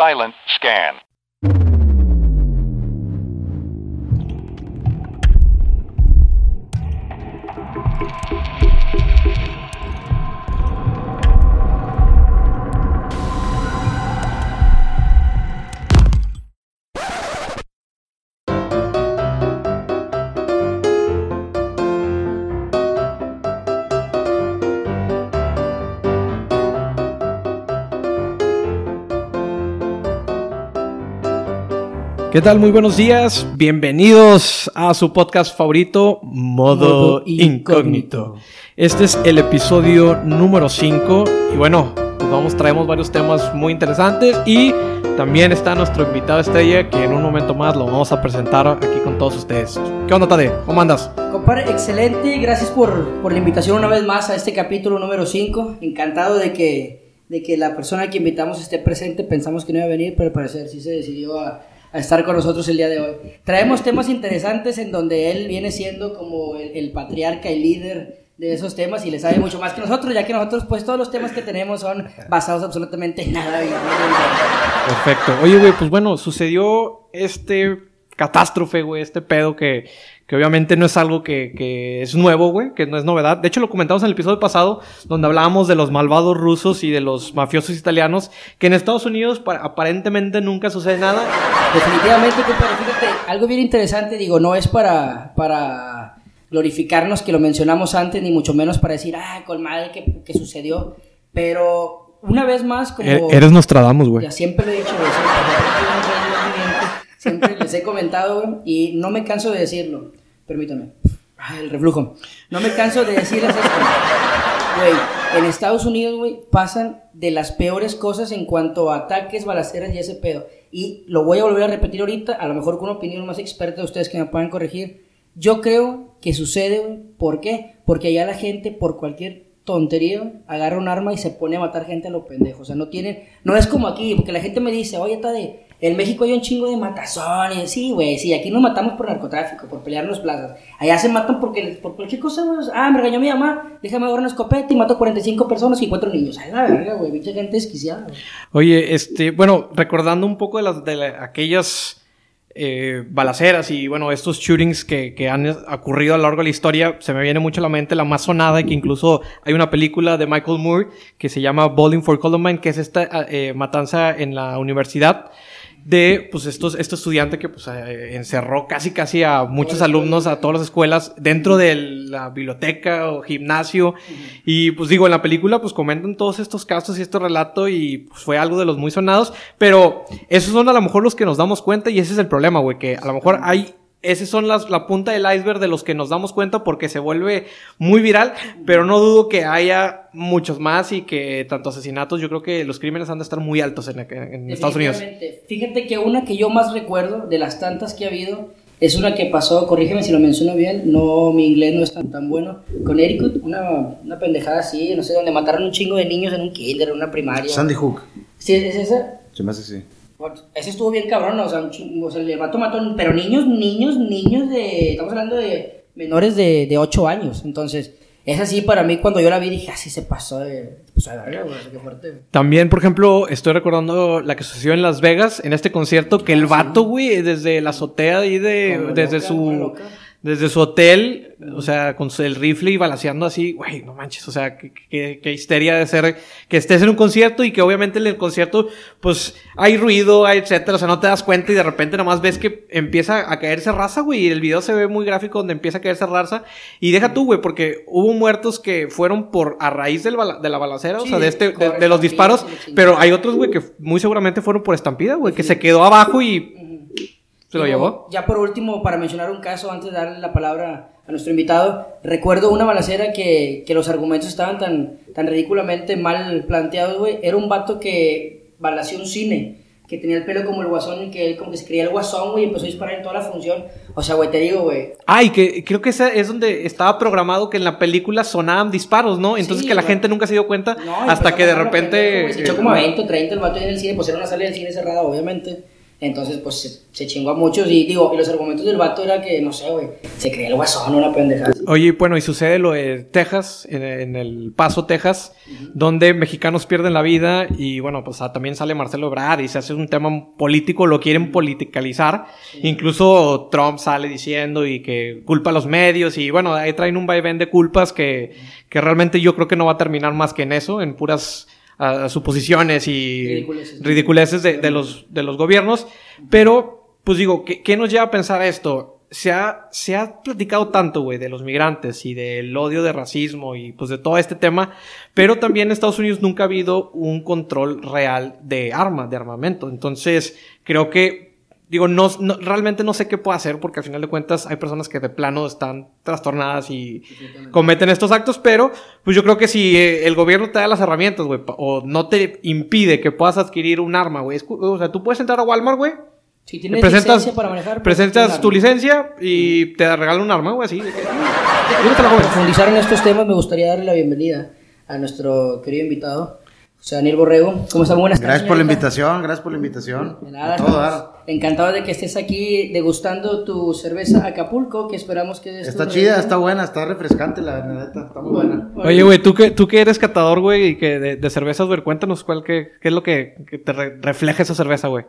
Silent scan. ¿Qué tal? Muy buenos días. Bienvenidos a su podcast favorito, Modo, Modo Incógnito. Incógnito. Este es el episodio número 5 y bueno, pues vamos, traemos varios temas muy interesantes y también está nuestro invitado estrella que en un momento más lo vamos a presentar aquí con todos ustedes. ¿Qué onda, Tade? ¿Cómo andas? Compadre, excelente. Gracias por, por la invitación una vez más a este capítulo número 5. Encantado de que, de que la persona que invitamos esté presente. Pensamos que no iba a venir, pero al parecer sí se decidió a, a estar con nosotros el día de hoy. Traemos temas interesantes en donde él viene siendo como el, el patriarca y líder de esos temas y le sabe mucho más que nosotros, ya que nosotros pues todos los temas que tenemos son basados absolutamente en nada. Perfecto. Oye, güey, pues bueno, sucedió este catástrofe, güey, este pedo que, que obviamente no es algo que, que es nuevo, güey, que no es novedad. De hecho, lo comentamos en el episodio pasado, donde hablábamos de los malvados rusos y de los mafiosos italianos, que en Estados Unidos pa- aparentemente nunca sucede nada. Definitivamente, compadre, fíjate, algo bien interesante, digo, no es para, para glorificarnos que lo mencionamos antes, ni mucho menos para decir, ah, con madre que, que sucedió, pero una vez más, como... E- Eres Nostradamus, güey. Ya siempre lo he dicho, güey, siempre, les he comentado, güey, y no me canso de decirlo, permítame, ah, el reflujo, no me canso de decirles esto, güey, en Estados Unidos, güey, pasan de las peores cosas en cuanto a ataques, balaceras y ese pedo, y lo voy a volver a repetir ahorita, a lo mejor con una opinión más experta de ustedes que me puedan corregir, yo creo que sucede, güey, ¿por qué? Porque allá la gente, por cualquier tontería, agarra un arma y se pone a matar gente a los pendejos. O sea, no tienen, no es como aquí, porque la gente me dice, oye, está de, en México hay un chingo de matazones. Sí, güey, sí, aquí nos matamos por narcotráfico, por pelear en las plazas. Allá se matan porque, por cualquier cosa, güey. Ah, me regañó mi mamá, déjame agarrar una escopeta y mato 45 personas y cuatro niños. Ay, la verga, güey, mucha gente desquiciada. Oye, este, bueno, recordando un poco de las de la- aquellas eh, balaceras y bueno, estos shootings que, que han ocurrido a lo largo de la historia, se me viene mucho a la mente la más sonada que incluso hay una película de Michael Moore que se llama Bowling for Columbine, que es esta eh, matanza en la universidad de pues estos este estudiante que pues eh, encerró casi casi a muchos alumnos a todas las escuelas dentro de la biblioteca o gimnasio. Y pues digo en la película pues comentan todos estos casos y este relato y pues fue algo de los muy sonados pero esos son a lo mejor los que nos damos cuenta y ese es el problema güey que a lo mejor hay esas son las, la punta del iceberg de los que nos damos cuenta porque se vuelve muy viral, pero no dudo que haya muchos más y que tanto asesinatos, yo creo que los crímenes han de estar muy altos en, en Estados Unidos. Fíjate que una que yo más recuerdo de las tantas que ha habido es una que pasó, corrígeme si lo menciono bien, no, mi inglés no es tan, tan bueno, con Eric, una, una pendejada así, no sé, donde mataron un chingo de niños en un kinder, en una primaria. Sandy Hook. ¿Sí es esa? Se me hace así. Ese estuvo bien cabrón, o sea, o sea, el vato mató, pero niños, niños, niños de, estamos hablando de menores de, de 8 años, entonces, es así para mí, cuando yo la vi dije, así se pasó de, se pasó de verga, güey, qué fuerte. También, por ejemplo, estoy recordando la que sucedió en Las Vegas, en este concierto, que el vato, güey, desde la azotea ahí de, desde loca, su. Desde su hotel, o sea, con el rifle y balaseando así, güey, no manches, o sea, qué, qué- qué histeria de ser que estés en un concierto y que obviamente en el concierto, pues, hay ruido, hay etcétera, o sea, no te das cuenta y de repente nomás ves que empieza a caerse raza, güey, y el video se ve muy gráfico donde empieza a caerse raza, y deja tú, güey, porque hubo muertos que fueron por, a raíz del bala- de la balacera, o sea, de este, de, de los disparos, pero hay otros, güey, que muy seguramente fueron por estampida, güey, que se quedó abajo y se lo llevó. Ya por último, para mencionar un caso, antes de darle la palabra a nuestro invitado, recuerdo una balacera que, que los argumentos estaban tan, tan ridículamente mal planteados, güey. Era un vato que balació un cine, que tenía el pelo como el guasón y que él como que se creía el guasón, güey, y empezó a disparar en toda la función. O sea, güey, te digo, güey, Ay, que creo que ese es donde estaba programado que en la película sonaban disparos, ¿no? Entonces Sí, que la güey. gente nunca se dio cuenta No, hasta que de repente... pendejo. Se echó eh, como a 20 o 30 el vato ahí en el cine, pues era una sala del cine cerrada, obviamente. Entonces, pues se, se chingó a muchos. Y digo, y los argumentos del vato era que, no sé, güey, se creía el guasón, una pendejada. Oye, bueno, y sucede lo de Texas, en, en el Paso, Texas, donde mexicanos pierden la vida y bueno, pues ah, también sale Marcelo Ebrard y se hace un tema político, lo quieren politicalizar. Incluso Trump sale diciendo y que culpa a los medios y bueno, ahí traen un vaivén de culpas que, que realmente yo creo que no va a terminar más que en eso, en puras ah, suposiciones y Ridiculeces. ridiculeces de, de los, de los gobiernos. Pero, pues digo, ¿qué, qué nos lleva a pensar esto? Se ha, se ha platicado tanto, güey, de los migrantes y del odio de racismo y pues de todo este tema, pero también en Estados Unidos nunca ha habido un control real de armas, de armamento. Entonces, creo que, digo, no, no- realmente no sé qué puedo hacer porque al final de cuentas hay personas que de plano están trastornadas y cometen estos actos, pero pues yo creo que si eh, el gobierno te da las herramientas, güey, o no te impide que puedas adquirir un arma, güey, o sea, tú puedes entrar a Walmart, güey, Si tienes presentas, licencia para manejar, pues, presentas tu licencia y te regalan un arma, güey, así. "Ah, Para joven". profundizar en estos temas, me gustaría darle la bienvenida a nuestro querido invitado, José Daniel Borrego. ¿Cómo está? Buenas tardes. Gracias por la invitación, gracias por la invitación. De nada, todo encantados de que estés aquí degustando tu cerveza Acapulco, que esperamos que... Está chida, está buena, está refrescante, la neta, está muy buena. Oye, güey, tú que, tú que eres catador, güey, y que de, de cervezas, güey, cuéntanos cuál que, qué es lo que, que te re- refleja esa cerveza, güey.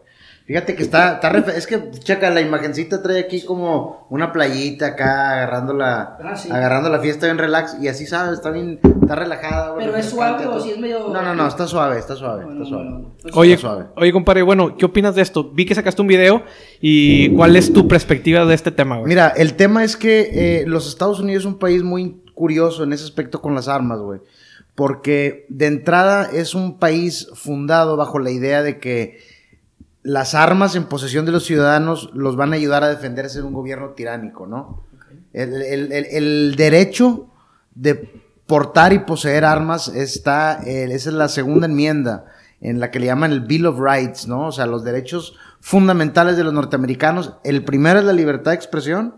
Fíjate que está, está es que, checa, la imagencita trae aquí como una playita acá, agarrando la, Ah, sí. agarrando la fiesta bien relax, y así sabes, está bien, está relajada. güey, ¿Pero es suave o si es medio- No, no, no, está suave, está suave, Bueno, está suave. bueno, pues- Oye, Está suave. oye, compadre, bueno, ¿qué opinas de esto? Vi que sacaste un video y ¿cuál es tu perspectiva de este tema, güey? Mira, el tema es que eh, los Estados Unidos es un país muy curioso en ese aspecto con las armas, güey. Porque de entrada es un país fundado bajo la idea de que las armas en posesión de los ciudadanos los van a ayudar a defenderse de un gobierno tiránico, ¿no? El, el- el- el derecho de portar y poseer armas está, eh, esa es la segunda enmienda en la que le llaman el Bill of Rights, ¿no? O sea, los derechos fundamentales de los norteamericanos. El primero es la libertad de expresión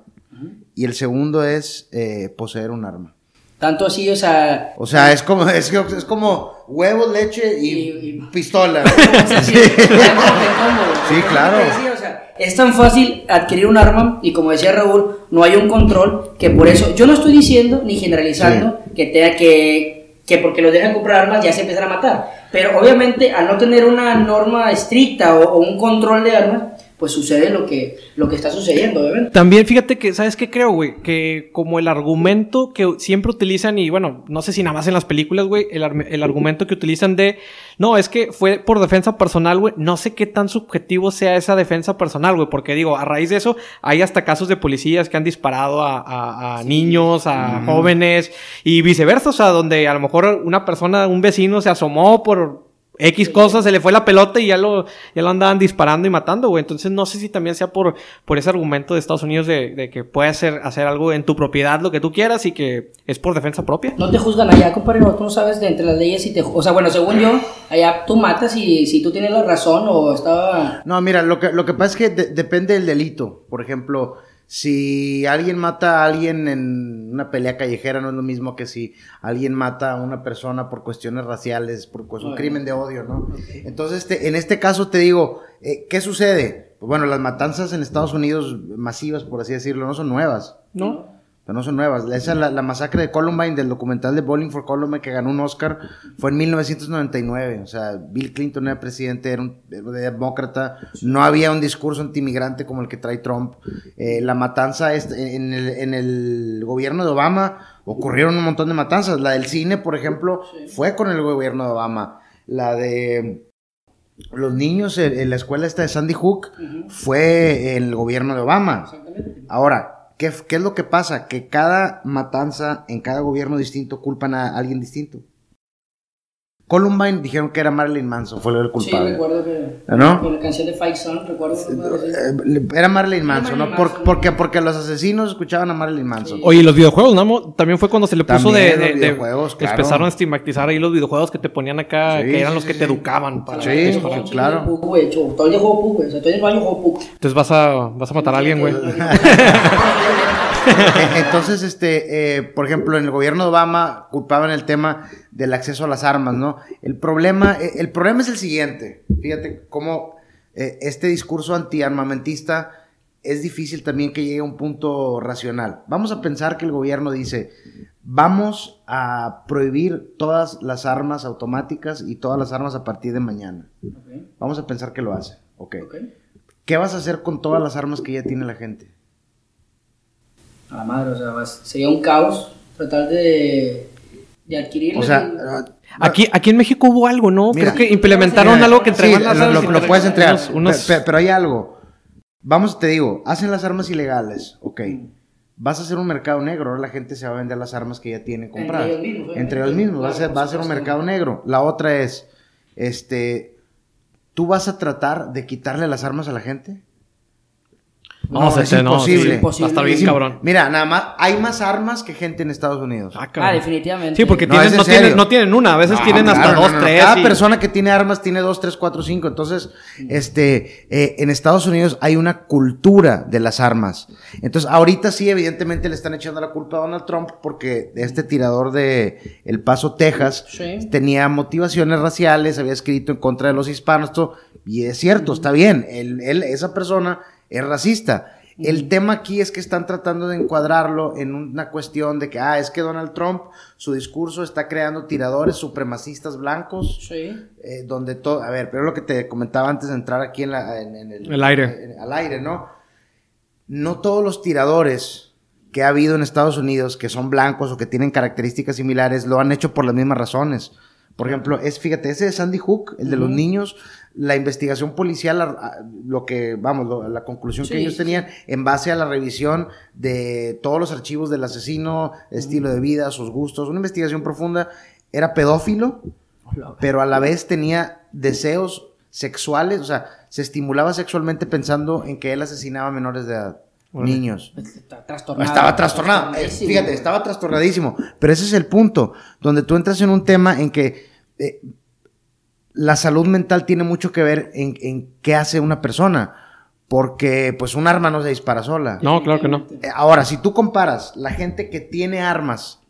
y el segundo es eh, poseer un arma. Tanto así, o sea... O sea, es como, es, es como huevos, leche y, Y- y- pistola. Sí, Sí, claro. o sea, es tan fácil adquirir un arma y como decía Raúl, no hay un control que por eso, yo no estoy diciendo ni generalizando que tenga que, que porque los dejan comprar armas ya se empiezan a matar, pero obviamente al no tener una norma estricta o, o un control de armas, pues sucede lo que, lo que está sucediendo, obviamente. También fíjate que, ¿sabes qué creo, güey? Que como el argumento que siempre utilizan, y bueno, no sé si nada más en las películas, güey, el, el argumento que utilizan de, no, es que fue por defensa personal, güey, no sé qué tan subjetivo sea esa defensa personal, güey, porque digo, a raíz de eso hay hasta casos de policías que han disparado a, a- a niños, a jóvenes, y viceversa, o sea, donde a lo mejor una persona, un vecino se asomó por... X cosas, se le fue la pelota y ya lo, ya lo andaban disparando y matando, güey. Entonces no sé si también sea por, por ese argumento de Estados Unidos de, de que puedes hacer, hacer algo en tu propiedad, lo que tú quieras, y que es por defensa propia. No te juzgan allá, compadre, no, tú no sabes de entre las leyes si te... O sea, bueno, según yo, allá tú matas y si tú tienes la razón o estaba... No, mira, lo que, lo que pasa es que de- depende del delito. Por ejemplo, si alguien mata a alguien en una pelea callejera, no es lo mismo que si alguien mata a una persona por cuestiones raciales, por pues, un crimen de odio, ¿no? Entonces, este, en este caso te digo, eh, ¿qué sucede? Pues bueno, las matanzas en Estados Unidos masivas, por así decirlo, no son nuevas. ¿No? Pero no son nuevas. Esa, la, la masacre de Columbine, del documental de Bowling for Columbine, que ganó un Oscar, fue en 1999. O sea, Bill Clinton era presidente, era un era demócrata. No había un discurso antimigrante como el que trae Trump. Eh, la matanza en el, en el gobierno de Obama ocurrieron un montón de matanzas. La del cine, por ejemplo, fue con el gobierno de Obama. La de los niños en, en la escuela esta de Sandy Hook fue el gobierno de Obama. Exactamente. Ahora, ¿qué, es lo que pasa? Que cada matanza en cada gobierno distinto culpan a alguien distinto. Columbine dijeron que era Marilyn Manson, fue el Sí, culpable. recuerdo que... ¿No? Con la canción de Fight Song, recuerdo. Eh, Era Marilyn Manson, ¿no? Marilyn Por- porque, porque los asesinos escuchaban a Marilyn Manson. Oye, y los videojuegos, ¿no? También fue cuando se le puso También de, los de- de- videojuegos, claro. Empezaron a estigmatizar ahí los videojuegos que te ponían acá, Sí, que eran sí, los que sí, te sí. educaban. Para Sí, eso, para- claro. Puc, güey, cho- todo el día juego Puc, güey. O sea, todo el baño juego Puc. Entonces vas a, vas a matar a alguien, güey. Entonces, este, eh, por ejemplo, en el gobierno de Obama culpaban el tema del acceso a las armas, ¿no? El problema, eh, el problema es el siguiente. Fíjate cómo eh, este discurso antiarmamentista es difícil también que llegue a un punto racional. Vamos a pensar que el gobierno dice, vamos a prohibir todas las armas automáticas y todas las armas a partir de mañana. Vamos a pensar que lo hace. Ok. Ok. ¿Qué vas a hacer con todas las armas que ya tiene la gente? A la madre, o sea, vas- sería un caos tratar de, de adquirir. O sea, Aquí, aquí en México hubo algo, ¿no? Mira. Creo que implementaron Mira, algo que entre sí, más las lo, armas lo- lo entre- puedes entregar. unos- unos- Pe- pe- Pero, hay algo. Vamos, te digo, hacen las armas ilegales, ok. Vas a hacer un mercado negro, ahora la gente se va a vender las armas que ya tiene compradas. ellos mismos. Entre ellos mismos, va a ser, va a ser un mercado negro. La otra es, este, ¿tú vas a tratar de quitarle las armas a la gente? No, se es te- no, imposible. sí, Imposible. Va a estar bien cabrón. Mira, nada más, hay más armas que gente en Estados Unidos. Ah, Ah, definitivamente. Sí, porque No, tienen, es en no, tienen, no una, a veces No, tienen hasta dos, no, no, tres. Cada y- persona que tiene armas tiene dos, tres, cuatro, cinco. Entonces, este, eh, en Estados Unidos hay una cultura de las armas. Entonces, ahorita sí, evidentemente le están echando la culpa a Donald Trump porque este tirador de El Paso, Texas, Sí. tenía motivaciones raciales, había escrito en contra de los hispanos, todo, y es cierto, está bien, él, él- esa persona es racista. El tema aquí es que están tratando de encuadrarlo en una cuestión de que, ah, es que Donald Trump, su discurso está creando tiradores supremacistas blancos, Sí. eh, donde todo, a ver, pero lo que te comentaba antes de entrar aquí en, la, en- en el, El aire. en- al aire, ¿no? No todos los tiradores que ha habido en Estados Unidos, que son blancos o que tienen características similares, lo han hecho por las mismas razones. Por ejemplo, es, fíjate, ese de Sandy Hook, el de los niños, la investigación policial, lo que, vamos, lo- la conclusión que ellos sí, tenían en base a la revisión de todos los archivos del asesino, estilo de vida, sus gustos, una investigación profunda, era pedófilo, pero a la vez tenía deseos sexuales, o sea, se estimulaba sexualmente pensando en que él asesinaba menores de edad, Órale. niños. Está trastornado. Estaba trastornado. Trastornadísimo. fíjate, estaba trastornadísimo. Pero ese es el punto, donde tú entras en un tema en que eh, la salud mental tiene mucho que ver en, en qué hace una persona. Porque, pues, un arma no se dispara sola. No, claro que no. Eh, Ahora, si tú comparas la gente que tiene armas,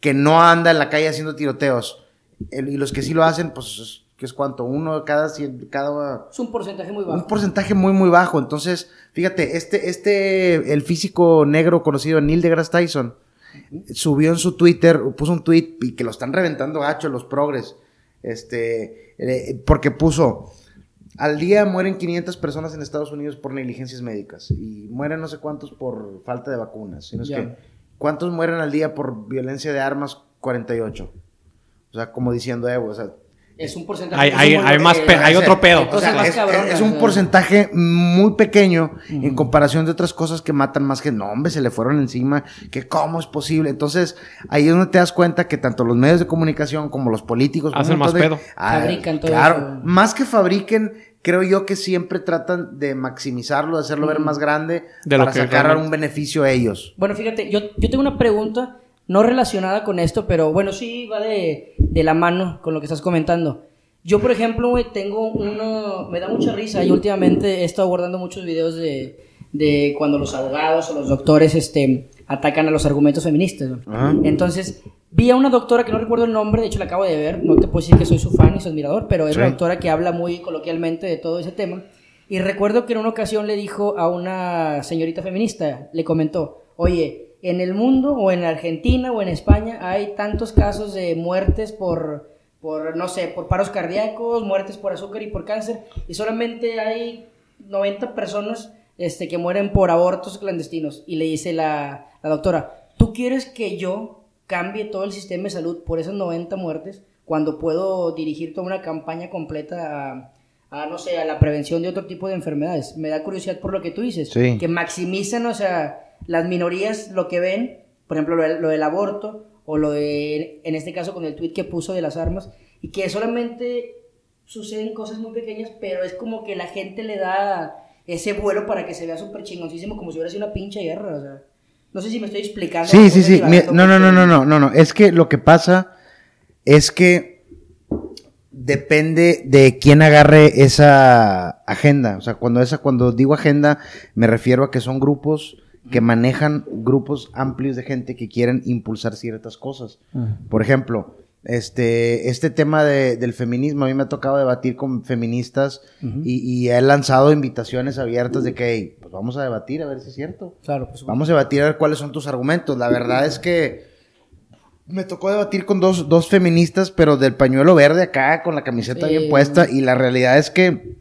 que no anda en la calle haciendo tiroteos, el- y los que sí lo hacen, pues, es- ¿qué es cuánto? Uno de cada cien, cada Es un porcentaje muy bajo. un porcentaje muy, muy bajo. Entonces, fíjate, este, este, el físico negro conocido Neil deGrasse Tyson, subió en su Twitter, puso un tweet y que lo están reventando gacho los progres. Este, eh, porque puso, al día mueren 500 personas en Estados Unidos por negligencias médicas y mueren no sé cuántos por falta de vacunas. Sino es que, ¿cuántos mueren al día por violencia de armas? 48. O sea, como diciendo, Evo, o sea, Es un porcentaje. Hay- hay- hay más pe- hay otro pedo. hay O cosas sea, más es, cabronas, es un porcentaje muy pequeño en comparación de otras cosas que matan más que no, hombre, se le fueron encima, que cómo es posible. Entonces, ahí es donde te das cuenta que tanto los medios de comunicación como los políticos Hacen un más de- pedo. Ah, Fabrican todo Claro, eso. más que fabriquen, creo yo que siempre tratan de maximizarlo, de hacerlo ver más grande De lo para que sacar realmente- algún beneficio a ellos. Bueno, fíjate, yo, yo tengo una pregunta no relacionada con esto, pero bueno, sí va de, de la mano con lo que estás comentando. Yo, por ejemplo, güey, tengo uno, me da mucha risa y últimamente he estado abordando muchos videos de, de cuando los abogados o los doctores este, atacan a los argumentos feministas. Entonces, vi a una doctora que no recuerdo el nombre, de hecho la acabo de ver, no te puedo decir que soy su fan y su admirador, pero es Sí. una doctora que habla muy coloquialmente de todo ese tema. Y recuerdo que en una ocasión le dijo a una señorita feminista, le comentó, oye, en el mundo o en Argentina o en España hay tantos casos de muertes por, por no sé, por paros cardíacos, muertes por azúcar y por cáncer, y solamente hay 90 personas este, que mueren por abortos clandestinos. Y le dice la, la doctora, ¿tú quieres que yo cambie todo el sistema de salud por esas 90 muertes cuando puedo dirigir toda una campaña completa a, a, no sé, a la prevención de otro tipo de enfermedades? Me da curiosidad por lo que tú dices, Sí. que maximizan, o sea, las minorías lo que ven, por ejemplo, lo del, lo del aborto o lo de, en este caso con el tweet que puso de las armas, y que solamente suceden cosas muy pequeñas, pero es como que la gente le da ese vuelo para que se vea súper chingoncísimo, como si hubiera sido una pinche guerra, o sea. No sé si me estoy explicando. Sí, sí, sí. Divagando no, no, no, no, no, no, no. Es que lo que pasa es que depende de quién agarre esa agenda. O sea, cuando esa, cuando digo agenda, me refiero a que son grupos que manejan grupos amplios de gente que quieren impulsar ciertas cosas. Por ejemplo, Este, este tema de- del feminismo, a mí me ha tocado debatir con feministas y, y he lanzado invitaciones abiertas de que, "Hey, pues vamos a debatir a ver si es cierto. Claro, pues Vamos a debatir a ver cuáles son tus argumentos. La verdad es que me tocó debatir con dos, dos feministas, pero del pañuelo verde acá, con la camiseta Sí. bien puesta, y la realidad es que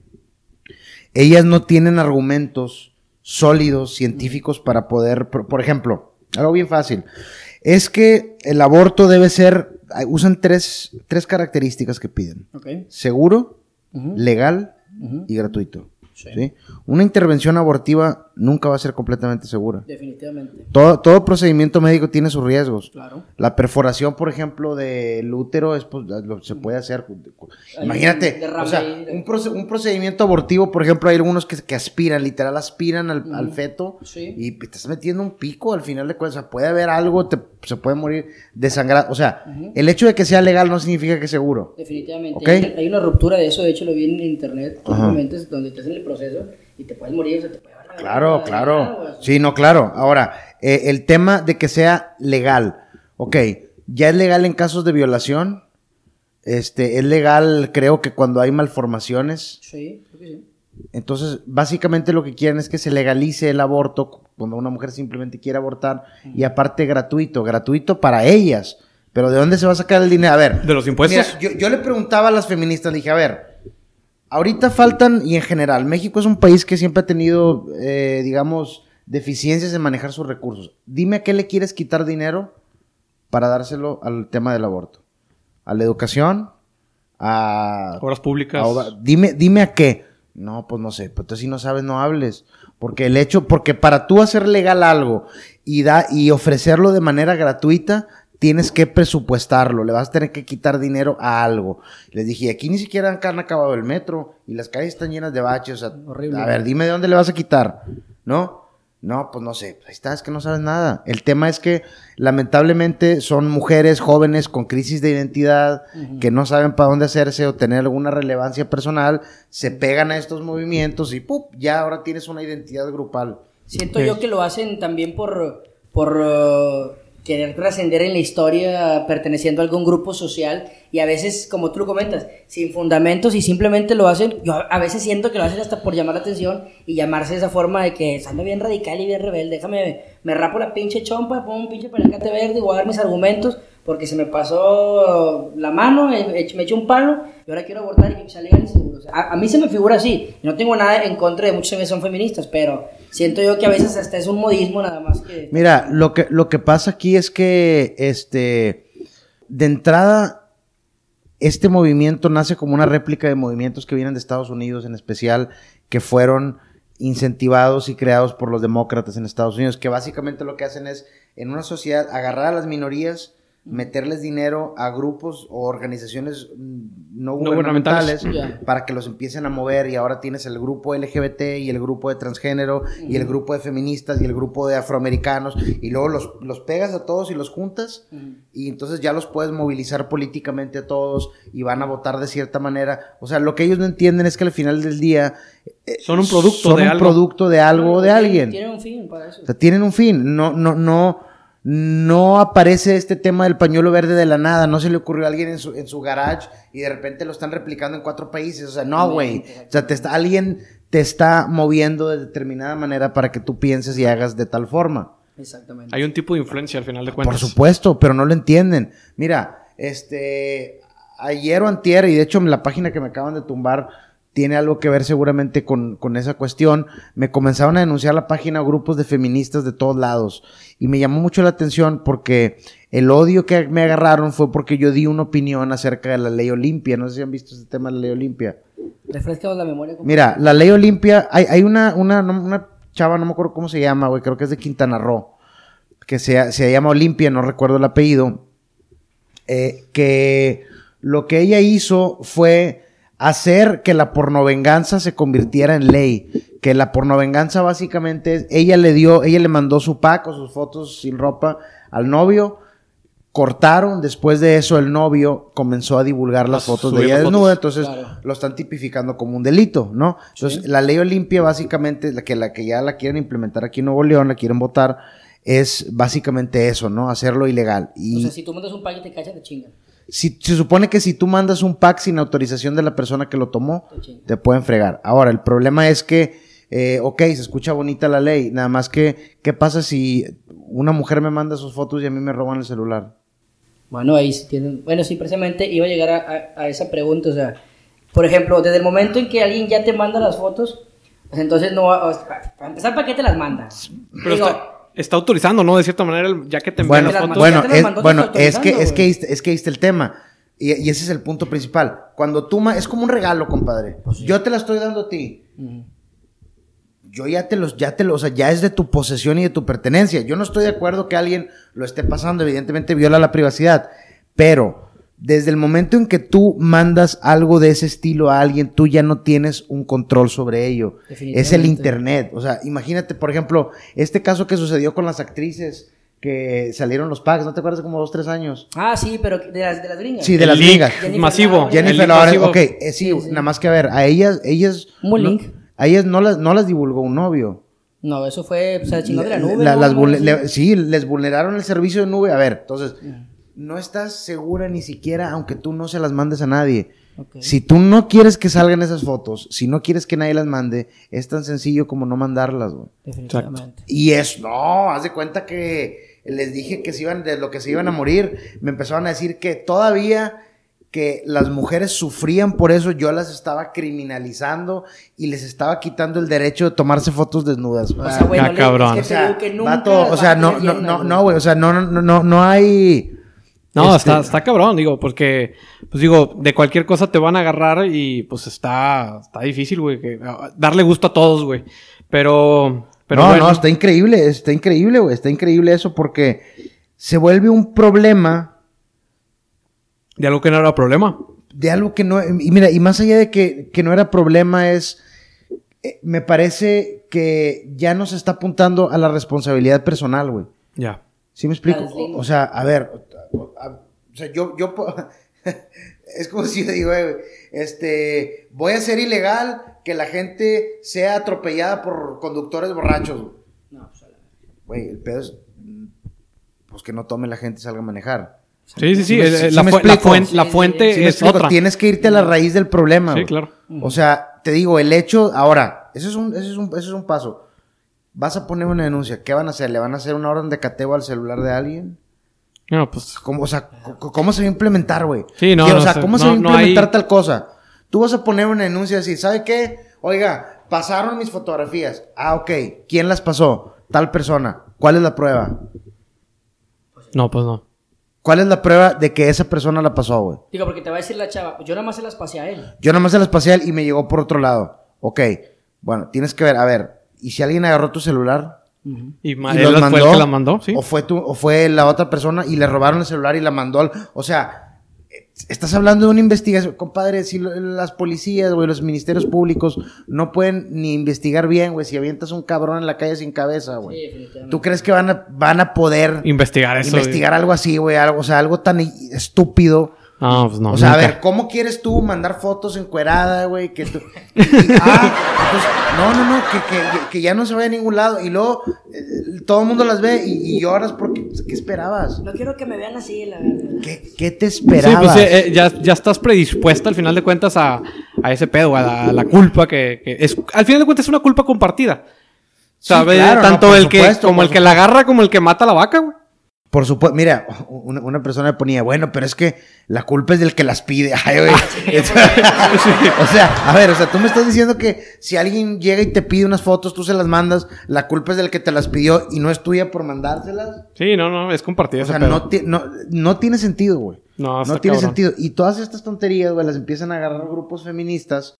ellas no tienen argumentos sólidos, científicos, para poder, por, por ejemplo, algo bien fácil, es que el aborto debe ser, usan tres, tres características que piden. Seguro, legal y gratuito. Sí. ¿sí? Una intervención abortiva nunca va a ser completamente segura. Definitivamente. Todo, todo procedimiento médico tiene sus riesgos. Claro. La perforación, por ejemplo, del útero es, pues, lo- se puede hacer. Hay Imagínate, o sea, un, proce- un procedimiento abortivo, por ejemplo, hay algunos que, que aspiran, literal aspiran al, al feto Sí. y te estás metiendo un pico al final de cuentas. O sea, puede haber algo, te- se puede morir desangrado. O sea, el hecho de que sea legal no significa que es seguro. Definitivamente. Ok. Hay, hay una ruptura de eso, de hecho lo vi en internet, donde te hacen el proceso y te puedes morir, o sea, te puede llevar la Claro, claro. güey. Sí, no, claro. Ahora, eh, el tema de que sea legal. Ok, ya es legal en casos de violación. Este, es legal, creo que cuando hay malformaciones. Sí, creo que sí. Entonces, básicamente lo que quieren es que se legalice el aborto cuando una mujer simplemente quiere abortar y aparte gratuito, gratuito para ellas. Pero ¿de dónde se va a sacar el dinero? A ver. ¿De los impuestos? mira, yo, yo le preguntaba a las feministas, le dije, a ver, ahorita faltan, y en general, México es un país que siempre ha tenido, eh, digamos, deficiencias en manejar sus recursos. Dime a qué le quieres quitar dinero para dárselo al tema del aborto. A la educación, a Obras públicas. Dime, dime a qué. No, pues no sé. Pues tú si no sabes, no hables. Porque el hecho, porque para tú hacer legal algo y da, y ofrecerlo de manera gratuita, tienes que presupuestarlo. Le vas a tener que quitar dinero a algo. Les dije, aquí ni siquiera han acabado el metro y las calles están llenas de baches. O sea, Horrible. a ver, dime de dónde le vas a quitar. ¿No? No, pues no sé. Ahí está, es que no sabes nada. El tema es que lamentablemente son mujeres jóvenes con crisis de identidad que no saben para dónde hacerse o tener alguna relevancia personal, se pegan a estos movimientos y ¡pup! ya ahora tienes una identidad grupal. Siento yo que lo hacen también por, por uh, querer trascender en la historia perteneciendo a algún grupo social y a veces, como tú lo comentas, sin fundamentos y simplemente lo hacen, yo a- veces siento que lo hacen hasta por llamar la atención y llamarse de esa forma de que ando bien radical y bien rebelde, déjame, me rapo la pinche chompa, pongo un pinche palacate verde y voy a dar mis argumentos porque se me pasó la mano, me eché un palo y ahora quiero abortar y que sea legal y seguro. A, mí se me figura así. No tengo nada en contra de muchos que son feministas, pero siento yo que a veces hasta es un modismo nada más que... Mira, lo que, lo que pasa aquí es que, este, de entrada, este movimiento nace como una réplica de movimientos que vienen de Estados Unidos, en especial, que fueron incentivados y creados por los demócratas en Estados Unidos, que básicamente lo que hacen es, en una sociedad, agarrar a las minorías, meterles dinero a grupos o organizaciones mm, no No gubernamentales para que los empiecen a mover y ahora tienes el grupo LGBT y el grupo de transgénero y el grupo de feministas y el grupo de afroamericanos y luego los, los pegas a todos y los juntas y entonces ya los puedes movilizar políticamente a todos y van a votar de cierta manera. O sea, lo que ellos no entienden es que al final del día eh, Son un producto son de un algo. producto de algo o de alguien. Tienen un fin para eso. O sea, tienen un fin. No, no, no, no aparece este tema del pañuelo verde de la nada. No se le ocurrió a alguien en su, en su garage y de repente lo están replicando en cuatro países. O sea, no, güey. O sea, te está, alguien te está moviendo de determinada manera para que tú pienses y hagas de tal forma. Exactamente. Hay un tipo de influencia al final de cuentas. Por supuesto, pero no lo entienden. Mira, este, ayer o antier, y de hecho la página que me acaban de tumbar tiene algo que ver seguramente con, con esa cuestión, me comenzaron a denunciar la página grupos de feministas de todos lados. Y me llamó mucho la atención porque el odio que me agarraron fue porque yo di una opinión acerca de la ley Olimpia. No sé si han visto este tema de la ley Olimpia. Refrescaos la memoria. Mira, la ley Olimpia, hay, hay una, una, una chava, no me acuerdo cómo se llama, güey, creo que es de Quintana Roo, que se, se llama Olimpia, no recuerdo el apellido, eh, que lo que ella hizo fue hacer que la pornovenganza se convirtiera en ley. Que la pornovenganza básicamente es, ella le dio, ella le mandó su pack o sus fotos sin ropa al novio, cortaron, después de eso el novio comenzó a divulgar las fotos de ella desnuda, entonces Claro. lo están tipificando como un delito, ¿no? Entonces, Sí. la ley Olimpia básicamente, la que, la que ya la quieren implementar aquí en Nuevo León, la quieren votar, es básicamente eso, ¿no? Hacerlo ilegal. Y O sea, si tú mandas un pack y te cachas, te chingan. Si, se supone que si tú mandas un pack sin autorización de la persona que lo tomó, Te pueden fregar. Ahora, el problema es que, eh, ok, se escucha bonita la ley, nada más que, ¿qué pasa si una mujer me manda sus fotos y a mí me roban el celular? Bueno, ahí sí tienen. Bueno, sí, precisamente iba a llegar a, a- a esa pregunta. O sea, por ejemplo, desde el momento en que alguien ya te manda las fotos, pues entonces no va. o sea, pa- para empezar, ¿para qué te las manda? Pero Digo, está, está autorizando, ¿no? De cierta manera, ya que te envían Bueno, las fotos. bueno, te es, mandó, bueno, es que, es que, es que está el tema. Y, y ese es el punto principal. Cuando tú, ma- es como un regalo, compadre. Pues Yo te la estoy dando a ti. Yo ya te los, ya te los, o sea, ya es de tu posesión y de tu pertenencia. Yo no estoy de acuerdo que alguien lo esté pasando, evidentemente viola la privacidad. Pero desde el momento en que tú mandas algo de ese estilo a alguien, tú ya no tienes un control sobre ello. Es el internet. O sea, imagínate, por ejemplo, este caso que sucedió con las actrices que salieron los packs, ¿no te acuerdas? Como dos, tres años. Ah, sí, pero de las, de las gringas. Sí, de El las link gringas. Jennifer masivo. Jennifer Lawrence, ok, eh, sí, Sí, sí. nada más que a ver, a ellas, ellas... Un buen no- link. A ellas no las, no las divulgó un novio. No, eso fue. O sea, chingó de la nube. La- ¿no? las Algo vulne- así. le- sí, les vulneraron el servicio de nube. A ver, entonces, no estás segura ni siquiera, aunque tú no se las mandes a nadie. Si tú no quieres que salgan esas fotos, si no quieres que nadie las mande, es tan sencillo como no mandarlas, güey. Definitivamente. Y es, no, haz de cuenta que les dije que se iban, de lo que se iban a morir, me empezaron a decir que todavía que las mujeres sufrían por eso, yo las estaba criminalizando y les estaba quitando el derecho de tomarse fotos desnudas. O sea, güey, Ah, no le- cabrón. O sea, no, no, llenas, no, güey. no, güey, o sea, no, no, no, no hay... No, este, está, está cabrón, digo, porque, pues digo, de cualquier cosa te van a agarrar y pues está, está difícil, güey, que- a- darle gusto a todos, güey. Pero, pero no, bueno. no, está increíble, está increíble, güey, está increíble eso porque se vuelve un problema De algo que no era problema. de algo que no... Y mira, y más allá de que, que no era problema es... eh, me parece que ya no se está apuntando a la responsabilidad personal, güey. Ya. ¿Sí me explico? O, o sea, a ver, o sea, yo, yo, es como si yo digo, eh, este, voy a ser ilegal que la gente sea atropellada por conductores borrachos, güey. No, pues Güey, el pedo es, mm, pues que no tome la gente y salga a manejar. Sí, sí, sí. La, me fu- la explico. fuen- la Sí, sí, fuente ¿Sí me es otra. Tienes que irte a la raíz del problema, Sí, claro. O sea, te digo, el hecho, ahora, eso es un, eso es un, eso es un paso. Vas a poner una denuncia, ¿qué van a hacer? ¿Le van a hacer una orden de cateo al celular de alguien? No, pues, ¿Cómo, o sea, ¿cómo se va a implementar, güey? Sí, no, ¿Qué- O no sea, sé. ¿cómo se va a no implementar hay- tal cosa? Tú vas a poner una denuncia así, ¿sabe qué? Oiga, pasaron mis fotografías. Ah, ok. ¿Quién las pasó? Tal persona. ¿Cuál es la prueba? no, pues no. ¿Cuál es la prueba de que esa persona la pasó, güey? Digo, porque te va a decir la chava, yo nada más se las pasé a él. Yo nada más se las pasé a él y me llegó por otro lado. Ok. Bueno, tienes que ver, a ver, ¿y si alguien agarró tu celular? Y, ma- ¿Y él los fue el que la mandó, sí. ¿O fue, tú, ¿O fue la otra persona y le robaron el celular y la mandó? al- O sea, eh, estás hablando de una investigación. Compadre, si lo- las policías, güey, los ministerios públicos no pueden ni investigar bien, güey, si avientas un cabrón en la calle sin cabeza, Sí, güey. definitivamente. ¿Tú crees que van a, van a poder Investigar eso. investigar algo así, güey? Algo, o sea, algo tan estúpido. No, pues no. o sea, nunca. a ver, ¿cómo quieres tú mandar fotos encuerada, güey? Que tú... y- ah, entonces, no, no, no, que, que- que ya no se vaya a ningún lado. Y luego eh, todo el mundo las ve y, y lloras porque... ¿Qué esperabas? No quiero que me vean así, la verdad. ¿Qué, qué te Sí, esperabas? pues eh, eh, ya, ya estás predispuesta al final de cuentas a, a ese pedo, a la, a la culpa que, que es. Al final de cuentas es una culpa compartida. ¿Sabes? claro, Tanto el que, como el que la agarra como el que mata a la vaca, güey. Por supuesto, mira, una, una persona me ponía, bueno, pero es que la culpa es del que las pide. Ay, güey. o sea, a ver, o sea, tú me estás diciendo que si alguien llega y te pide unas fotos, tú se las mandas, la culpa es del que te las pidió y no es tuya por mandárselas. Sí, no, no, es compartida O ese sea, pedo. no, no, no tiene sentido, güey. No, No tiene cabrón. sentido. Y todas estas tonterías, güey, las empiezan a agarrar grupos feministas.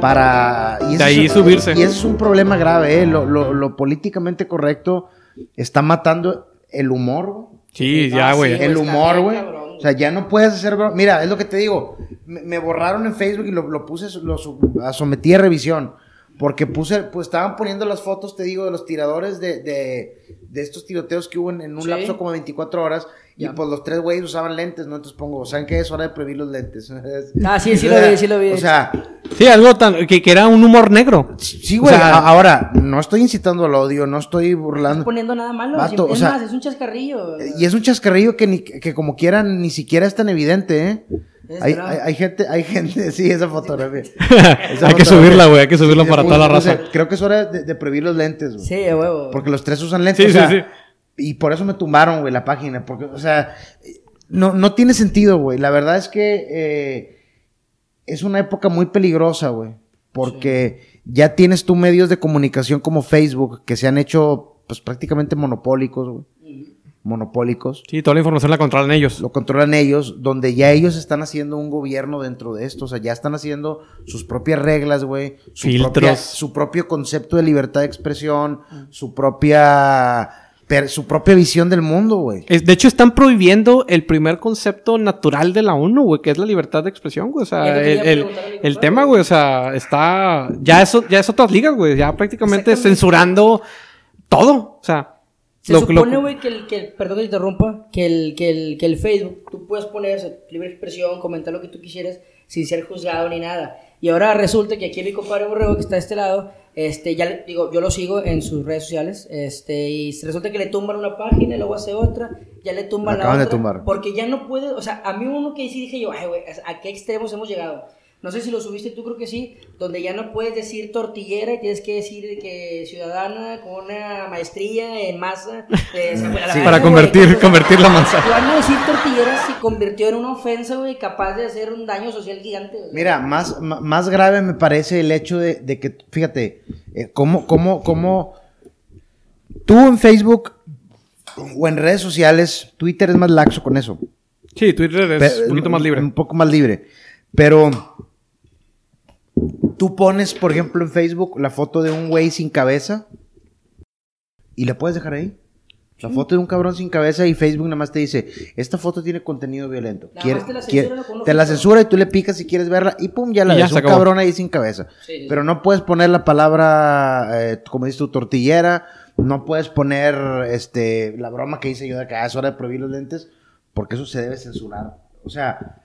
Para... Y De ahí es- subirse. Y ese es un problema grave, ¿eh? Lo, lo- lo políticamente correcto está matando el humor, güey. Sí, ya, güey. sí, El humor, güey. O sea, ya no puedes hacer. bro- Mira, es lo que te digo. Me, me borraron en Facebook y lo, lo puse, lo sometí a revisión. Porque puse, pues estaban poniendo las fotos, te digo, de los tiradores de, de, de estos tiroteos que hubo en, en un Sí. lapso como 24 horas. Y pues los tres güeyes usaban lentes, ¿no? Entonces pongo, ¿saben qué? Es hora de prohibir los lentes. Ah, sí, sí lo vi, sí lo vi. O sea, Sí, algo tan. que, que era un humor negro. sí, güey. O sea- a- ahora, no estoy incitando al odio, no estoy No burlando. poniendo nada malo. Vato, es o sea, más, es un chascarrillo. Y es un chascarrillo que, ni, que como quieran ni siquiera es tan evidente, ¿eh? Hay, hay, hay gente, hay gente, sí, esa fotografía. Esa hay que subirla, güey. Hay que subirla Sí, para toda la raza. Creo que es hora de, de prohibir los lentes, güey. Sí, huevo. Porque los tres usan lentes. Sí, o sea, sí, sí. Y por eso me tumbaron, güey, la página. Porque, o sea, no, no tiene sentido, güey. La verdad es que eh, es una época muy peligrosa, güey. Porque ya tienes tú medios de comunicación como Facebook que se han hecho, pues, prácticamente monopólicos, güey. Monopólicos. Sí, toda la información la controlan ellos. Lo controlan ellos, donde ya ellos están haciendo un gobierno dentro de esto. O sea, ya están haciendo sus propias reglas, güey. Su Filtros. propia- su propio concepto de libertad de expresión, su propia, per- su propia visión del mundo, güey. De hecho, están prohibiendo el primer concepto natural de la ONU, güey, que es la libertad de expresión, güey. O sea, el, el- tema, güey, o sea, está. Ya eso, ya es otras ligas, güey. Ya prácticamente censurando todo. O sea. Se lo- supone, güey, que el, que perdón que te interrumpa, que el, que el, que el Facebook, tú puedes poner libre expresión, comentar lo que tú quisieras, sin ser juzgado ni nada. Y ahora resulta que aquí mi compadre Borrego, que está de este lado, este, ya digo, yo lo sigo en sus redes sociales, este, y resulta que le tumban una página, y luego hace otra, ya le tumban la acaban de otra, tumbar. porque ya no puede, o sea, a mí uno que sí dije yo, ay, güey, ¿a qué extremos hemos llegado? No sé si lo subiste tú, creo que sí, donde ya no puedes decir tortillera y tienes que decir de que ciudadana con una maestría en masa. eh, Sí. Para güey, convertir- convertir la manzana. Cuando decir tortillera se convirtió en una ofensa, güey, capaz de hacer un daño social gigante. güey. Mira, más, más grave me parece el hecho de, de que, fíjate, eh, cómo, cómo, cómo tú en Facebook o en redes sociales, Twitter es más laxo con eso. Sí, Twitter es un poquito más libre. Un poco más libre. Pero tú pones, por ejemplo, en Facebook la foto de un güey sin cabeza y la puedes dejar ahí. La foto de un cabrón sin cabeza y Facebook nada más te dice, esta foto tiene contenido violento. Nada Quiere- más te la quiere- censura te la y tú le picas si quieres verla y pum, ya la ya ves. Un cabrón ahí sin cabeza. Sí, sí, Pero no puedes poner la palabra, eh, como dices tu tortillera, no puedes poner este la broma que hice yo de que ah, es hora de prohibir los lentes, porque eso se debe censurar. O sea,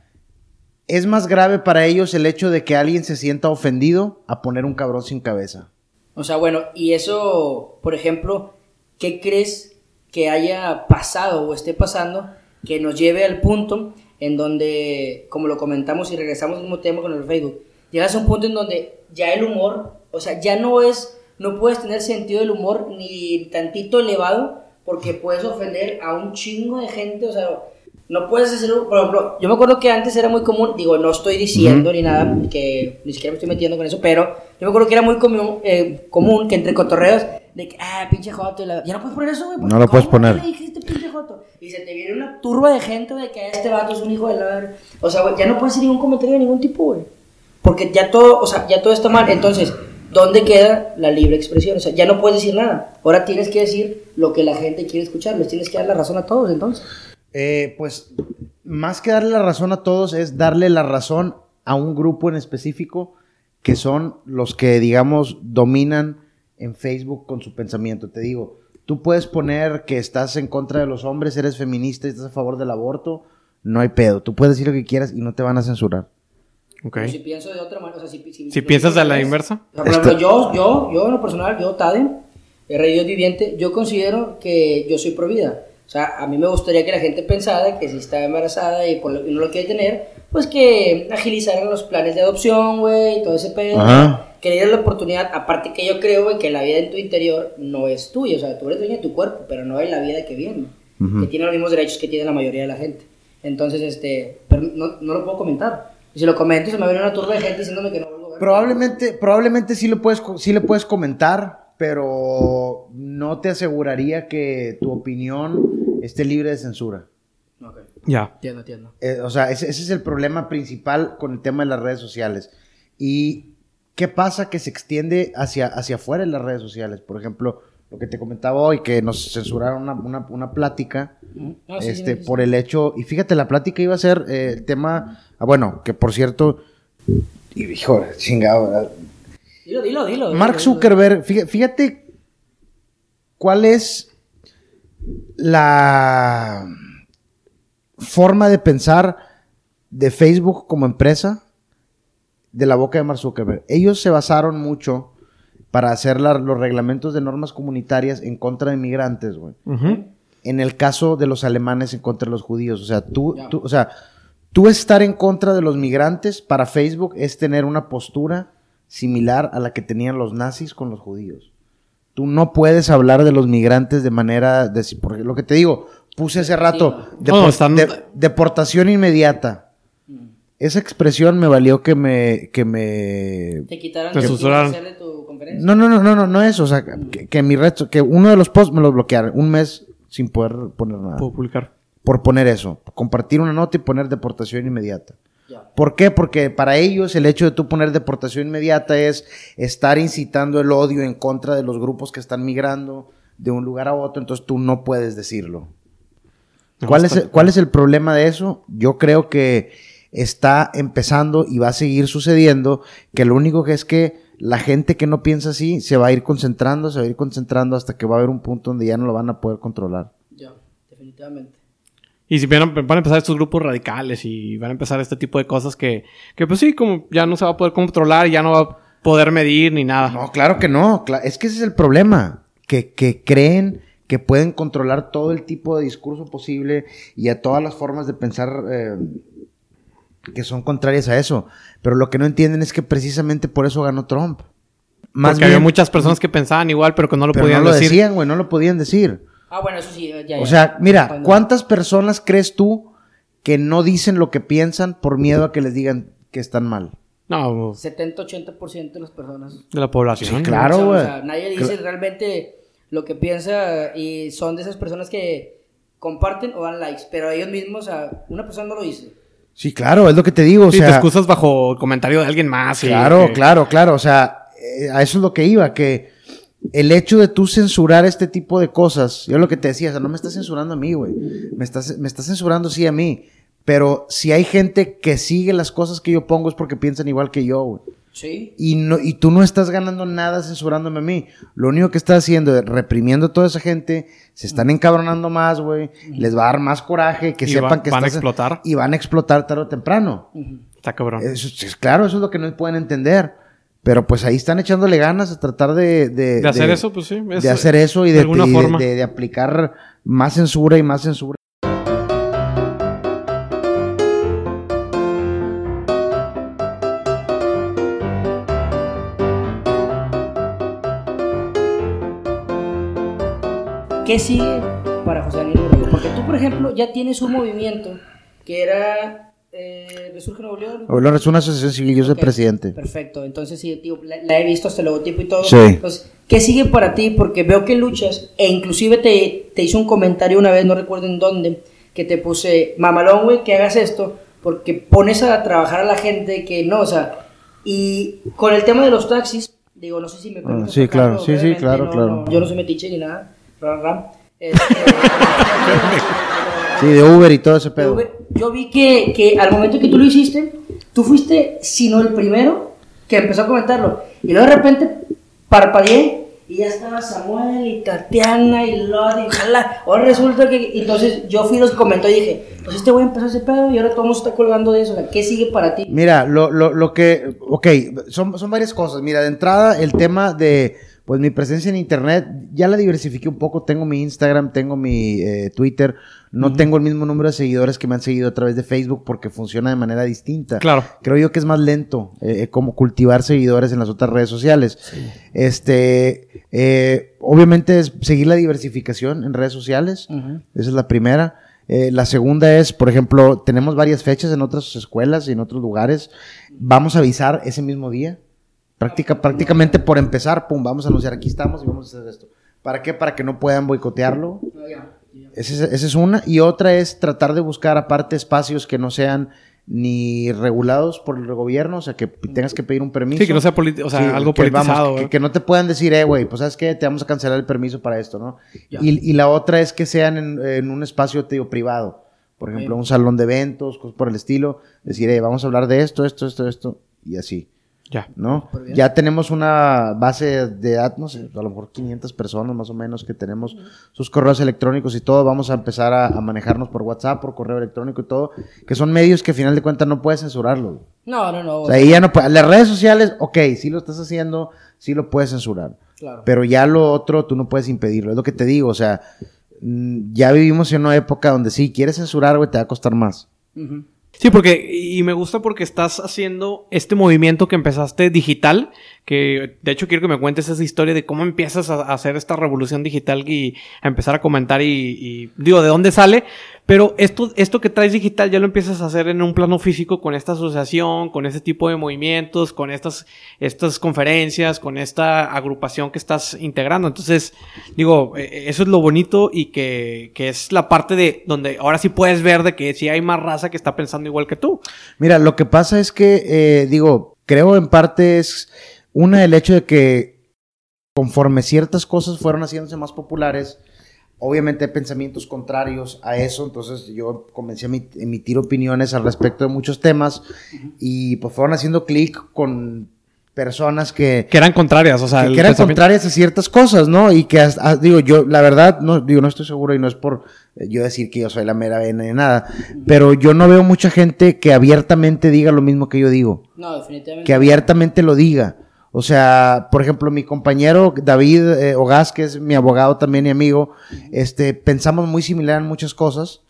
es más grave para ellos el hecho de que alguien se sienta ofendido a poner un cabrón sin cabeza. O sea, bueno, y eso, por ejemplo, ¿qué crees que haya pasado o esté pasando que nos lleve al punto en donde, como lo comentamos y regresamos al mismo tema con el Facebook, llegas a un punto en donde ya el humor, o sea, ya no es, no puedes tener sentido del humor ni tantito elevado porque puedes ofender a un chingo de gente, o sea, no puedes hacerlo, por ejemplo, yo me acuerdo que antes era muy común, digo, no estoy diciendo ni nada, que ni siquiera me estoy metiendo con eso, pero yo me acuerdo que era muy común, eh, común que entre cotorreos, de que, ah, pinche joto, y la- ya no puedes poner eso, güey. No lo puedes ¿cómo poner. le dijiste pinche joto? Y se te viene una turba de gente de que este vato es un hijo de la. O sea, güey, ya no puedes hacer ningún comentario de ningún tipo, güey. Porque ya todo, o sea, ya todo está mal. Entonces, ¿dónde queda la libre expresión? O sea, ya no puedes decir nada. Ahora tienes que decir lo que la gente quiere escuchar. Les tienes que dar la razón a todos, entonces. Eh, pues, más que darle la razón a todos, es darle la razón a un grupo en específico que son los que, digamos, dominan en Facebook con su pensamiento. Te digo, tú puedes poner que estás en contra de los hombres, eres feminista y estás a favor del aborto, no hay pedo. Tú puedes decir lo que quieras y no te van a censurar. Ok. Pero si pienso de otra manera, o sea, si, si, Si piensas de la es- inversa. O sea, por ejemplo, yo, yo, yo en lo personal, yo, Tade, el rey Dios viviente, yo considero que yo soy pro vida. O sea, a mí me gustaría que la gente pensara que si está embarazada y, por lo- y no lo quiere tener, pues que agilizaran los planes de adopción, güey, y todo ese pedo. Ajá. Que le dieran la oportunidad, aparte que yo creo, güey, que la vida en tu interior no es tuya. O sea, tú eres dueño de tu cuerpo, pero no de la vida que viene. Ujú. Que tiene los mismos derechos que tiene la mayoría de la gente. Entonces, este, pero no, no lo puedo comentar. Y si lo comento, se me viene una turba de gente diciéndome que no vuelvo a ver. Probablemente, probablemente sí, lo puedes, sí le puedes comentar, pero no te aseguraría que tu opinión esté libre de censura. Ok, Ya. entiendo, entiendo. Eh, o sea, ese, ese es el problema principal con el tema de las redes sociales. ¿Y qué pasa que se extiende hacia, hacia afuera en las redes sociales? Por ejemplo, lo que te comentaba hoy, que nos censuraron una, una- una plática Ah, sí, este, sí, sí. por el hecho... Y fíjate, la plática iba a ser eh, el tema... ah, bueno, que por cierto... Y hijo, chingado, ¿verdad? Dilo, dilo, dilo. Mark. Zuckerberg, fíjate, cuál es la forma de pensar de Facebook como empresa de la boca de Mark Zuckerberg. Ellos se basaron mucho para hacer la- los reglamentos de normas comunitarias en contra de migrantes, güey. En el caso de los alemanes en contra de los judíos. O sea, tú- o sea, tú estar en contra de los migrantes para Facebook es tener una postura similar a la que tenían los nazis con los judíos. Tú no puedes hablar de los migrantes de manera, de, porque lo que te digo, puse hace rato, Sí. depor- No, están- de- deportación inmediata. Mm. Esa expresión me valió que me, que me Te quitaron Te de tu conferencia. no, no, no, no, no, no eso, o sea, que, que mi red, que uno de los posts me lo bloquearon, un mes sin poder poner nada. Puedo publicar. Por poner eso, compartir una nota y poner deportación inmediata. ¿Por qué? Porque para ellos el hecho de tú poner deportación inmediata es estar incitando el odio en contra de los grupos que están migrando de un lugar a otro, entonces tú no puedes decirlo. ¿Cuál es, ¿Cuál es el problema de eso? Yo creo que está empezando y va a seguir sucediendo, que lo único que es que la gente que no piensa así se va a ir concentrando, se va a ir concentrando hasta que va a haber un punto donde ya no lo van a poder controlar. Ya, definitivamente. Y si van a, van a empezar estos grupos radicales y van a empezar este tipo de cosas que, que pues sí, como ya no se va a poder controlar, ya no va a poder medir ni nada. No, claro que no. es que ese es el problema. Que, que creen que pueden controlar todo el tipo de discurso posible y a todas las formas de pensar eh, que son contrarias a eso. Pero lo que no entienden es que precisamente por eso ganó Trump. Más Porque había muchas personas que pensaban igual, pero que no lo pero podían no lo decir. decían, güey, no lo podían decir. Ah, bueno, eso sí, ya. ya. O sea, mira, Cuando- ¿cuántas personas crees tú que no dicen lo que piensan por miedo a que les digan que están mal? No, 70-80% de las personas. de la población. Sí, claro. O sea, güey. o sea, nadie dice realmente lo que piensa y son de esas personas que comparten o dan likes, pero ellos mismos, o sea, una persona no lo dice. Sí, claro, es lo que te digo. O Sí, sea, te excusas bajo el comentario de alguien más. Claro, claro, claro. O sea, eh, a eso es lo que iba, que el hecho de tú censurar este tipo de cosas, yo lo que te decía, o sea, no me estás censurando a mí, güey. Me estás, me estás censurando sí a mí. Pero si hay gente que sigue las cosas que yo pongo es porque piensan igual que yo, güey. Sí. Y, no, y tú no estás ganando nada censurándome a mí. Lo único que estás haciendo es reprimiendo a toda esa gente. Se están encabronando más, güey. Les va a dar más coraje que Y sepan va- que van a explotar. Y van a explotar tarde o temprano. Está cabrón. Eso, claro, eso es lo que no pueden entender. Pero pues ahí están echándole ganas a tratar de... De, de hacer eso, pues sí. es- de hacer eso y de de, alguna y de- forma. de- de aplicar más censura y más censura. ¿Qué sigue para José Daniel? Porque tú, por ejemplo, ya tienes un movimiento que era eh, Resurge Nuevo León. Es una asociación civil, yo soy presidente. Perfecto, entonces sí, tío, la, la he visto hasta el logotipo y todo. Sí. Entonces, ¿qué sigue para ti? Porque veo que luchas e inclusive te, te hice un comentario una vez, no recuerdo en dónde, que te puse, mamalón, güey, que hagas esto, porque pones a trabajar a la gente que no, o sea, y con el tema de los taxis, digo, no sé si me permites Ah, sí, claro, sí, sí, claro, no, claro. no, yo no soy metiche ni nada. Este, Sí, de Uber y todo ese pedo. vi- Yo vi que, que al momento que tú lo hiciste, tú fuiste, sino el primero que empezó a comentarlo. Y luego de repente parpadeé y ya estaba Samuel y Tatiana y Lodi y jala. Ahora resulta que. Entonces yo fui y los comentó y dije: Pues este güey empezó ese pedo y ahora todo el mundo está colgando de eso. O sea, ¿qué sigue para ti? Mira, lo, lo, lo que, ok, son, son varias cosas. Mira, de entrada, el tema de, pues mi presencia en Internet, ya la diversifiqué un poco. Tengo mi Instagram, tengo mi eh, Twitter. No tengo el mismo número de seguidores que me han seguido a través de Facebook porque funciona de manera distinta. Claro. Creo yo que es más lento eh, eh, como cultivar seguidores en las otras redes sociales. Este, eh, obviamente es seguir la diversificación en redes sociales. Esa es la primera. Eh, la segunda es, por ejemplo, tenemos varias fechas en otras escuelas y en otros lugares. Vamos a avisar ese mismo día. Práctica, prácticamente por empezar, pum, vamos a anunciar aquí estamos y vamos a hacer esto. ¿Para qué? Para que no puedan boicotearlo. Esa es, esa es una. Y otra es tratar de buscar aparte espacios que no sean ni regulados por el gobierno, o sea, que tengas que pedir un permiso. Sí, que no sea o sea, Sí, algo que, vamos, politizado. que, güey. que no te puedan decir, eh, güey, pues sabes qué, te vamos a cancelar el permiso para esto, ¿no? Y, y la otra es que sean en, en un espacio, te digo, privado. Por ejemplo, un salón de eventos, cosas por el estilo. Decir, eh, vamos a hablar de esto, esto, esto, esto, y así. Ya. ¿no? Ya tenemos una base de datos, no sé, a lo mejor 500 personas más o menos que tenemos sus correos electrónicos y todo. Vamos a empezar a, a manejarnos por WhatsApp, por correo electrónico y todo, que son medios que a final de cuentas no puedes censurarlo. No, no, no. O sea, ahí ya no puede- Las redes sociales, ok, sí lo estás haciendo, sí lo puedes censurar. claro. Pero ya lo otro tú no puedes impedirlo. Es lo que te digo, o sea, mm, ya vivimos en una época donde sí, quieres censurar, güey, te va a costar más. Sí, porque, y me gusta porque estás haciendo este movimiento que empezaste digital, que de hecho quiero que me cuentes esa historia de cómo empiezas a hacer esta revolución digital y a empezar a comentar y, y digo, de dónde sale, pero esto, esto que traes digital ya lo empiezas a hacer en un plano físico con esta asociación, con este tipo de movimientos, con estas, estas conferencias, con esta agrupación que estás integrando. Entonces, digo, eh, eso es lo bonito y que, que es la parte de donde ahora sí puedes ver de que sí hay más raza que está pensando igual que tú. Mira, lo que pasa es que, eh, digo, creo en parte es una el hecho de que conforme ciertas cosas fueron haciéndose más populares, obviamente hay pensamientos contrarios a eso, entonces yo comencé a emi- emitir opiniones al respecto de muchos temas y pues fueron haciendo clic con personas que, Que eran contrarias, o sea, que, eran contrarias a ciertas cosas, ¿no? Y que, hasta- ah, digo, yo, la verdad, no, digo, no estoy seguro y no es por eh, yo decir que yo soy la mera vena de nada, pero yo no veo mucha gente que abiertamente diga lo mismo que yo digo, No, definitivamente. que abiertamente lo diga. O sea, por ejemplo, mi compañero David eh, Ogaz, que es mi abogado también y amigo, este, pensamos muy similar en muchas cosas.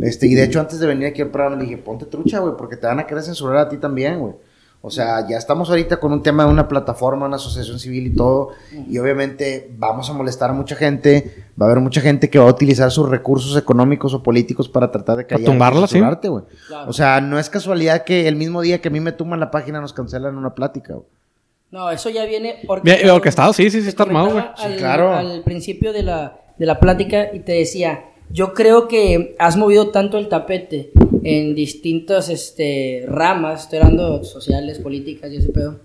Este, y de hecho, antes de venir aquí al programa, le dije, ponte trucha, güey, porque te van a querer censurar a ti también, güey. O sea, ya estamos ahorita con un tema de una plataforma, una asociación civil y todo, y obviamente vamos a molestar a mucha gente, va a haber mucha gente que va a utilizar sus recursos económicos o políticos para tratar de callar tumbarla, sí. O sea, no es casualidad que el mismo día que a mí me tumban la página nos cancelan una plática, güey. No, eso ya viene Bien, orquestado, sí, sí, sí, está armado, güey. Sí, al, claro. al principio de la, de la plática y te decía, yo creo que has movido tanto el tapete en distintas este, ramas, estoy hablando sociales, políticas y ese pedo,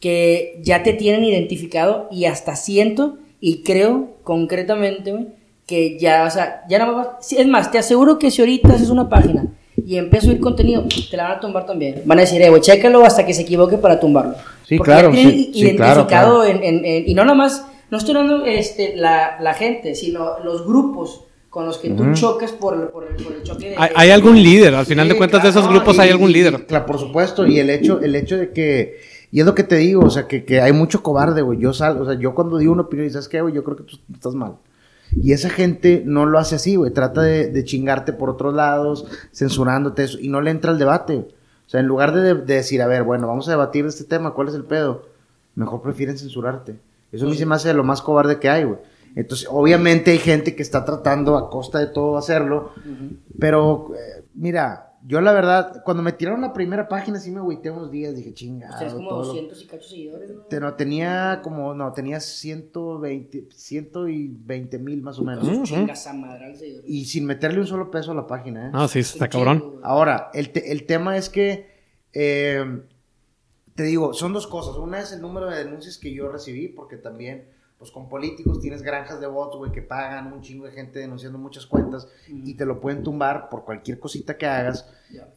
que ya te tienen identificado y hasta siento y creo concretamente, güey, que ya, o sea, ya nada más, es más, te aseguro que si ahorita haces una página y empieza a subir contenido, te la van a tumbar también. Van a decir, eh, güey, chécalo hasta que se equivoque para tumbarlo. Sí, Porque claro, ya tienen sí, sí, identificado claro, claro. en- en- en- y no nada más, no estoy hablando este, la, la gente, sino los grupos con los que tú chocas por, por el, por el choque de... Hay, hay algún líder, al final Sí, de cuentas de esos claro, grupos y- hay algún y- líder. Claro, por supuesto, y el hecho, el hecho de que, y es lo que te digo, o sea, que, que hay mucho cobarde, güey. Yo sal, o sea, yo cuando digo una opinión y sabes qué, güey, yo creo que tú estás mal. Y esa gente no lo hace así, güey. Trata de, de chingarte por otros lados, censurándote eso, y no le entra el debate. O sea, en lugar de, de decir, a ver, bueno, vamos a debatir de este tema, ¿cuál es el pedo? Mejor prefieren censurarte. Eso a mí se me hace lo más cobarde que hay, güey. Entonces, obviamente hay gente que está tratando a costa de todo hacerlo, pero eh, mira, yo la verdad, cuando me tiraron la primera página sí me agüité unos días, dije, chingado. Tienes como todo lo- 200 y cacho seguidores, ¿no? Te- no, tenía como, no, tenía 120, 120 mil más o menos. Ujú. Chingas a madral seguidores. Y sin meterle un solo peso a la página, ¿eh? No, sí, está cabrón. Ahora, el, te- el tema es que, eh, te digo, son dos cosas. Una es el número de denuncias que yo recibí, porque también, pues con políticos tienes granjas de bots, güey, que pagan un chingo de gente denunciando muchas cuentas y te lo pueden tumbar por cualquier cosita que hagas.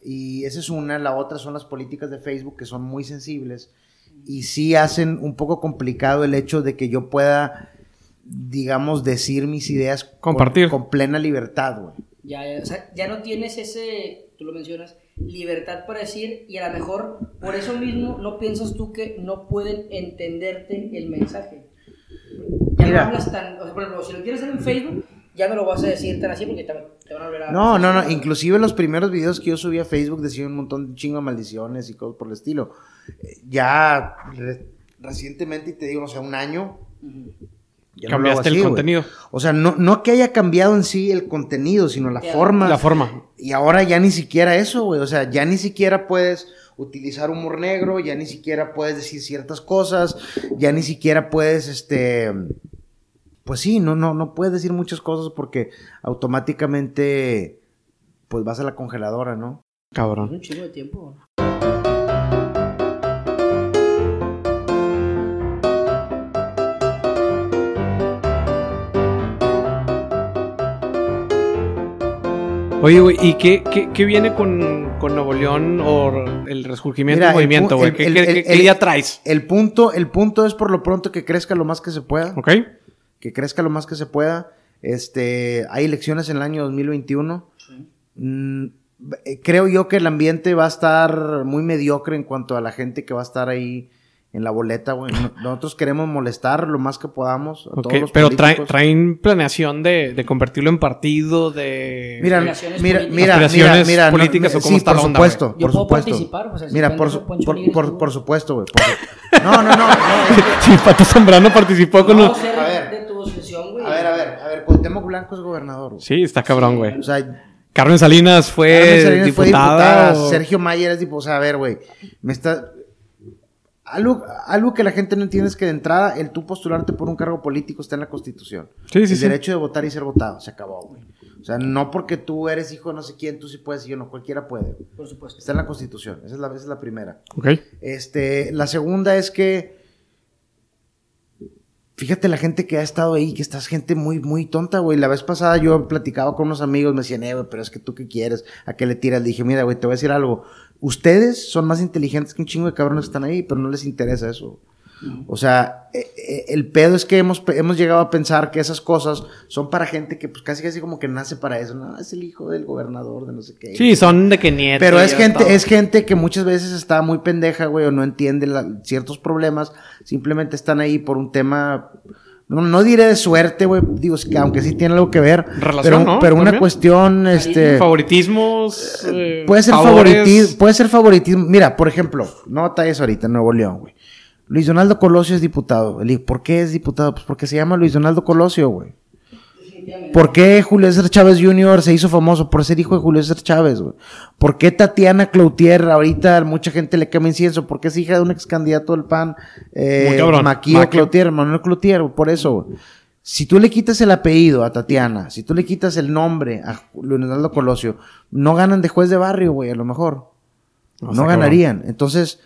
Y esa es una. La otra son las políticas de Facebook, que son muy sensibles y sí hacen un poco complicado el hecho de que yo pueda, digamos, decir mis ideas con- Compartir. con, plena libertad, güey. Ya, ya, o sea, ya no tienes ese, tú lo mencionas, libertad para decir y a lo mejor por eso mismo no piensas tú que no pueden entenderte el mensaje. Ya Mira. no hablas tan, o sea, por ejemplo, si lo quieres hacer en Facebook, ya no lo vas a decir tan así porque te, te van a volver a... No, no, no. Inclusive los primeros videos que yo subí a Facebook decían un montón de chingo de maldiciones y cosas por el estilo. Eh, Ya re- recientemente, y te digo, o sea, un año. Ya no Cambiaste el así, contenido. O sea, no, no que haya cambiado en sí el contenido, sino la forma. La forma. Y ahora ya ni siquiera eso, güey. O sea, ya ni siquiera puedes utilizar humor negro, ya ni siquiera puedes decir ciertas cosas, ya ni siquiera puedes, este, pues sí, no, no, no puedes decir muchas cosas porque automáticamente, pues vas a la congeladora, ¿no? Es Cabrón. un chingo de tiempo. Oye, güey, ¿y qué, qué, qué viene con, con Nuevo León o el resurgimiento Mira, del el movimiento, güey? ¿Qué, qué- qué- idea traes? El punto, el punto es por lo pronto que crezca lo más que se pueda. ¿Ok? Que crezca lo más que se pueda. Este, hay elecciones en el año 2021. Mm, eh, creo yo que el ambiente va a estar muy mediocre en cuanto a la gente que va a estar ahí en la boleta, güey. No- Nosotros queremos molestar lo más que podamos a Ok, todos los Pero trae- políticos. traen planeación de, de convertirlo en partido, de... Mira, mira, mira, mira, mira, no, políticas o cómo sí, está por la onda, supuesto, Yo por puedo supuesto. participar, pues, así mira, por, no su- por, por- tú. por supuesto, güey. por No, no, no, no. Sí, Pato Zambrano participó con... No, los- A ver. de tu asociación, güey. A ver, a ver, a ver, Cuauhtémoc Blanco es gobernador, güey. Sí, está cabrón, güey. O sea, Carmen Salinas fue, Carmen Salinas fue diputada. diputada, o- Sergio Mayer es diputado. O sea, a ver, güey, me está... Algo, algo que la gente no entiende es que de entrada el tú postularte por un cargo político está en la Constitución. Sí, sí, el sí. derecho de votar y ser votado, se acabó, güey. O sea, no porque tú eres hijo de no sé quién, tú sí puedes y yo no, cualquiera puede. güey. Por supuesto. Está en la Constitución, esa es la, esa es la primera. Ok. Este, la segunda es que fíjate la gente que ha estado ahí, que estás gente muy, muy tonta, güey. La vez pasada yo platicaba con unos amigos, me decían, eh, güey, pero es que tú qué quieres, a qué le tiras. Le dije, mira, güey, te voy a decir algo. Ustedes son más inteligentes que un chingo de cabrones que están ahí, pero no les interesa eso. O sea, eh, eh, el pedo es que hemos, hemos llegado a pensar que esas cosas son para gente que pues casi casi como que nace para eso. No, es el hijo del gobernador de no sé qué. Sí, son de que nieto. Pero es gente, todo. es gente que muchas veces está muy pendeja, güey, o no entiende la- ciertos problemas. Simplemente están ahí por un tema, no, no diré de suerte, güey, digo, aunque sí tiene algo que ver. Relación, pero, ¿no? pero una También. cuestión, este... Favoritismos. eh, Puede ser favoritismo, puede ser favoritismo. Mira, por ejemplo, no batalles ahorita en Nuevo León, güey. Luis Donaldo Colosio es diputado. Le digo, ¿Por qué es diputado? Pues porque se llama Luis Donaldo Colosio, güey. ¿Por qué Julio César Chávez Jr. se hizo famoso? Por ser hijo de Julio César Chávez, güey. ¿Por qué Tatiana Cloutier ahorita mucha gente le quema incienso? Porque es hija de un ex candidato del PAN, eh. Maquio Maquio. Cloutier, Manuel Cloutier, por eso. Si tú le quitas el apellido a Tatiana, si tú le quitas el nombre a Leonardo Colosio, no ganan de juez de barrio, güey, a lo mejor. No, No, está cabrón. ganarían. Entonces,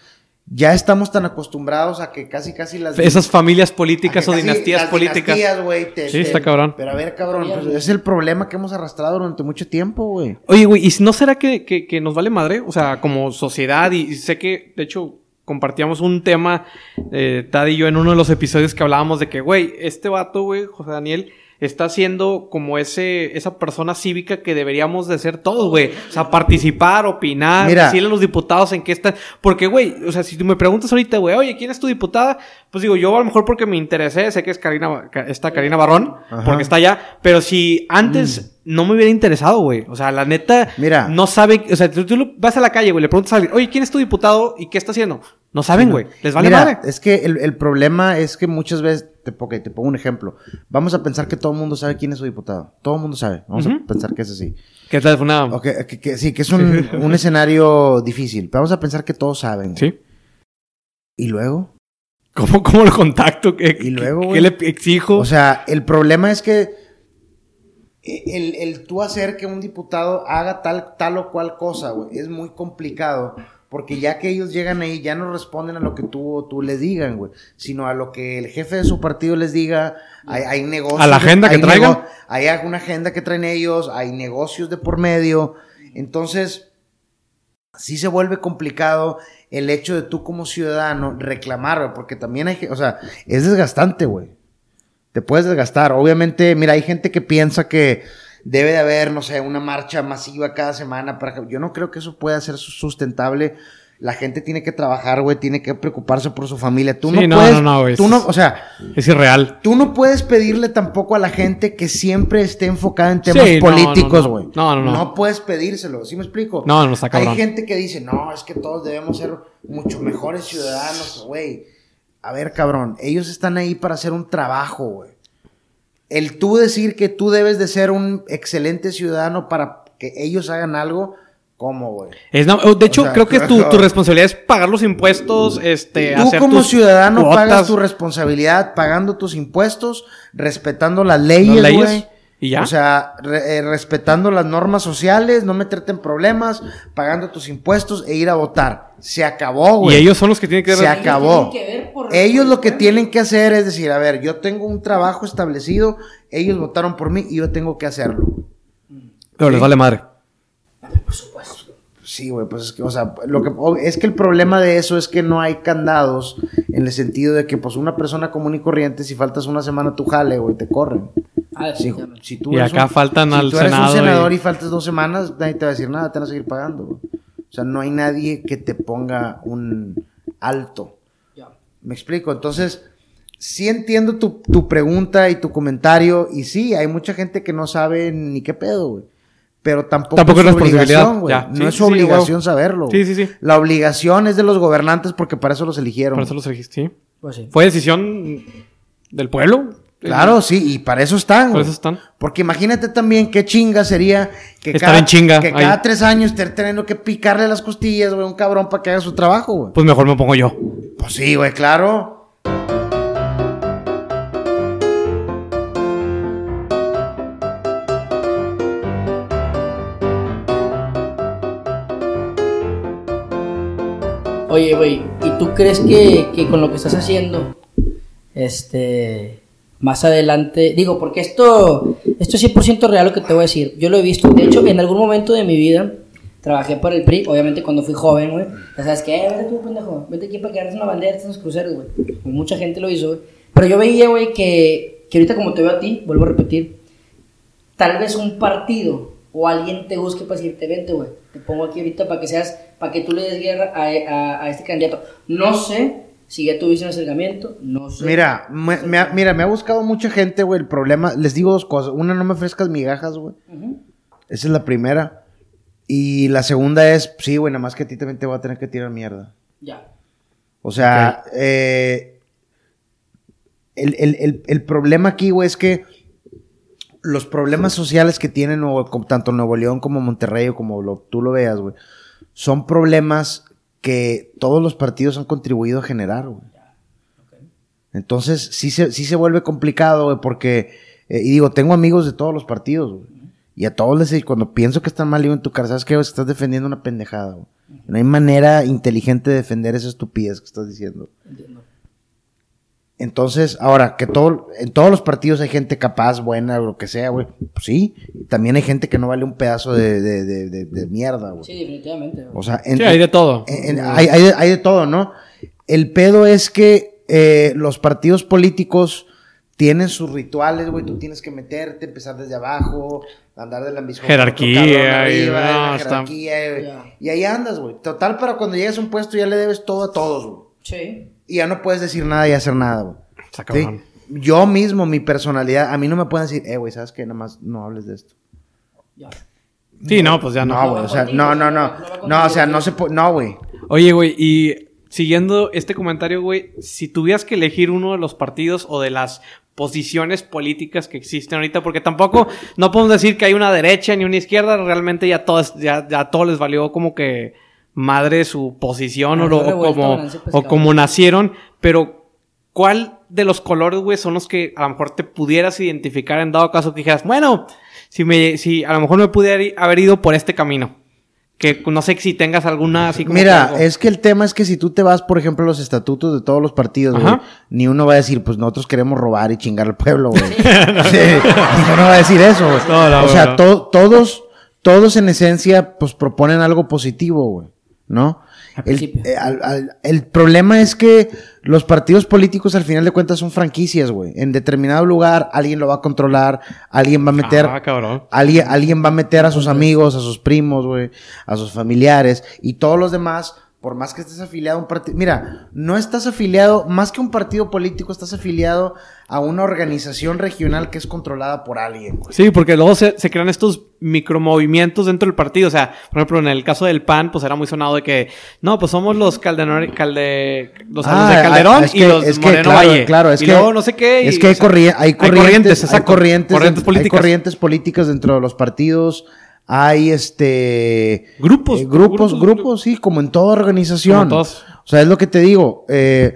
ya estamos tan acostumbrados a que casi casi las... Esas familias a políticas o dinastías las políticas. dinastías, güey, te- Sí, te- está cabrón. Pero a ver, cabrón, pues, es el problema que hemos arrastrado durante mucho tiempo, güey. Oye, güey, ¿y no será que, que- que nos vale madre? O sea, como sociedad, y, y sé que, de hecho, compartíamos un tema, eh, Tad y yo, en uno de los episodios que hablábamos de que, güey, este vato, güey, José Daniel, está siendo como ese, esa persona cívica que deberíamos de ser todos, güey. O sea, participar, opinar, Mira. decirle a los diputados en qué están. Porque, güey, o sea, si tú me preguntas ahorita, güey, oye, ¿quién es tu diputada? Pues digo, yo a lo mejor porque me interesé, sé que es Karina, esta Karina Barrón, Ajá. porque está allá, pero si antes no me hubiera interesado, güey. O sea, la neta, Mira. no sabe, o sea, tú, tú vas a la calle, güey, le preguntas a alguien, oye, ¿quién es tu diputado y qué está haciendo? No saben, güey. Les vale Mira, madre. es que el, el problema es que muchas veces, te, ok, te pongo un ejemplo. Vamos a pensar que todo el mundo sabe quién es su diputado. Todo el mundo sabe. Vamos a pensar que es así. Que tal fue una. Ok, que, que- sí, que es un, un escenario difícil. Pero vamos a pensar que todos saben. Sí. ¿Y luego? ¿Cómo, cómo lo contacto? ¿Qué, Y luego, qué- qué le exijo? O sea, el problema es que el, el tú hacer que un diputado haga tal, tal o cual cosa, güey, es muy complicado. Porque ya que ellos llegan ahí, ya no responden a lo que tú o tú les digan, güey. Sino a lo que el jefe de su partido les diga. Hay, hay negocios. A la agenda que traigan. Hay alguna agenda que traen ellos. Hay negocios de por medio. Entonces, sí se vuelve complicado el hecho de tú como ciudadano reclamar, güey, porque también hay, o sea, es desgastante, güey. Te puedes desgastar. Obviamente, mira, hay gente que piensa que debe de haber, no sé, una marcha masiva cada semana para que- yo no creo que eso pueda ser su- sustentable. La gente tiene que trabajar, güey, tiene que preocuparse por su familia. Tú Sí, no, no, puedes, no, no, güey, tú no, o sea, es irreal. tú no puedes pedirle tampoco a la gente que siempre esté enfocada en temas Sí, no, políticos, no, no. güey. No, no, no. puedes pedírselo, ¿sí me explico? No, no, está cabrón. Hay gente que dice, no, es que todos debemos ser mucho mejores ciudadanos, güey. A ver, cabrón, ellos están ahí para hacer un trabajo, güey. El tú decir que tú debes de ser un excelente ciudadano para que ellos hagan algo, ¿cómo, güey? Es na- de hecho, O sea, creo que tu, tu responsabilidad es pagar los impuestos, este, Tú hacer como tus ciudadano cuotas, pagas tu responsabilidad pagando tus impuestos, respetando las leyes, las leyes, güey. Y ya. O sea, re- eh, respetando las normas sociales, no meterte en problemas, pagando tus impuestos e ir a votar. Se acabó, güey. y ellos son los que tienen que Se ver- acabó. que ver por- Ellos lo que tienen que hacer es decir, a ver, yo tengo un trabajo establecido, ellos votaron por mí y yo tengo que hacerlo. Pero les vale madre. por supuesto. Sí, güey, pues es que, o sea, lo que, es que el problema de eso es que no hay candados en el sentido de que, pues, una persona común y corriente, si faltas una semana a tu jale, güey, te corren. Ah, Si, tú Y eres acá un- faltan si al tú eres Senado un senador y- y... faltas dos semanas, nadie te va a decir nada, te van a seguir pagando, güey. O sea, no hay nadie que te ponga un alto. Ya. ¿Me explico? Entonces, sí entiendo tu, tu pregunta y tu comentario. Y sí, hay mucha gente que no sabe ni qué pedo, güey. Pero tampoco, Tampoco es su responsabilidad, obligación, güey. ya. No Sí, es su sí, obligación saberlo. Sí, güey. sí, sí. La obligación es de los gobernantes porque para eso los eligieron. Por eso los elegiste, sí. Pues sí. Fue decisión del pueblo. Claro, sí, y para eso están. Por güey. eso están. Porque imagínate también qué chinga sería que, Estar cada, en chinga, que ahí. cada tres años esté teniendo que picarle las costillas, güey, a un cabrón para que haga su trabajo, güey. Pues mejor me pongo yo. Pues sí, güey, claro. Oye, güey, ¿y tú crees que, que con lo que estás haciendo, este, más adelante, digo, porque esto, esto es 100% real lo que te voy a decir, yo lo he visto, de hecho, en algún momento de mi vida, trabajé para el PRI, obviamente cuando fui joven, güey, ya sabes que, eh, vete tú, pendejo, vete aquí para que agarres una bandera, estos cruceros, güey, Y mucha gente lo hizo, güey, pero yo veía, güey, que, que ahorita como te veo a ti, vuelvo a repetir, tal vez un partido o alguien te busque para decirte, vente, güey, te pongo aquí ahorita para que seas, para que tú le des guerra a- a este candidato. No sé si ya tuviste un acercamiento, no sé. Mira, me, me ha, mira, me ha buscado mucha gente, güey. El problema, les digo dos cosas. Una, no me ofrezcas migajas, güey. Esa es la primera. Y la segunda es, sí, güey, nada más que a ti también te voy a tener que tirar mierda. Ya. O sea, eh, el, el- el- el problema aquí, güey, es que los problemas sociales que tienen tanto Nuevo León como Monterrey o como lo- tú lo veas, güey, son problemas que todos los partidos han contribuido a generar, güey. Entonces, sí se, sí se vuelve complicado, güey, porque, eh, y digo, tengo amigos de todos los partidos, güey. Y a todos les digo, cuando pienso que están mal, digo en tu cara, ¿sabes qué? güey? Estás defendiendo una pendejada, güey. No hay manera inteligente de defender esa estupidez que estás diciendo. Entiendo. Entonces, ahora, que todo, en todos los partidos hay gente capaz, buena, o lo que sea, güey. Pues sí. También hay gente que no vale un pedazo de, de, de, de- de mierda, güey. Sí, definitivamente. güey. O sea, en- Sí, hay de todo. en- en- hay, hay de, hay de todo, ¿no? El pedo es que eh, los partidos políticos tienen sus rituales, güey. Tú tienes que meterte, empezar desde abajo, andar de la misma Jerarquía, y- no, jerarquía. Ya. Y ahí andas, güey. Total, para cuando llegues a un puesto ya le debes todo a todos, güey. Sí. Y ya no puedes decir nada y hacer nada, güey. Está Sí. Yo mismo, mi personalidad, a mí no me pueden decir, eh, güey, ¿sabes qué? Nada más no hables de esto. Ya. Sí, no, pues ya no. No, güey, o sea, no, no, no. No, o sea, no se puede, no, güey. Oye, güey, y siguiendo este comentario, güey, si tuvieras que elegir uno de los partidos o de las posiciones políticas que existen ahorita, porque tampoco no podemos decir que hay una derecha ni una izquierda, realmente ya todas, ya, ya a todos les valió como que madre su posición o, lo- o Revuelto, como, balance o como nacieron, pero ¿cuál de los colores, güey, son los que a lo mejor te pudieras identificar en dado caso que dijeras, bueno, si me, si a lo mejor me pudiera ir- haber ido por este camino? Que no sé si tengas alguna así como. Mira, es que el tema es que si tú te vas, por ejemplo, a los estatutos de todos los partidos, güey, ni uno va a decir, pues nosotros queremos robar y chingar al pueblo, güey. Sí, ninguno va a decir eso, güey. No, no, o sea, no. to- todos, todos en esencia, pues proponen algo positivo, güey, ¿no? El, eh, al- al- el problema es que los partidos políticos al final de cuentas son franquicias, güey. En determinado lugar alguien lo va a controlar, alguien va a meter... Ah. Alguien, alguien va a meter a sus amigos, a sus primos, güey, a sus familiares y todos los demás, por más que estés afiliado a un partido. Mira, no estás afiliado, más que un partido político, estás afiliado a una organización regional que es controlada por alguien, güey. Sí, porque luego se, se crean estos micromovimientos dentro del partido. O sea, por ejemplo, en el caso del PAN, pues era muy sonado de que, no, pues somos los Calderón, Calde, los Ah, de Calderón es y que- los es que, Moreno claro, Valle. claro, es y que- luego no sé qué. y, Es que hay, o sea, corri- hay corrientes, hay corrientes, corrientes hay corrientes políticas dentro de los partidos. Hay este Grupos, eh, grupos, grupos, grupos, sí, como en toda organización. Como todos. O sea, es lo que te digo. eh,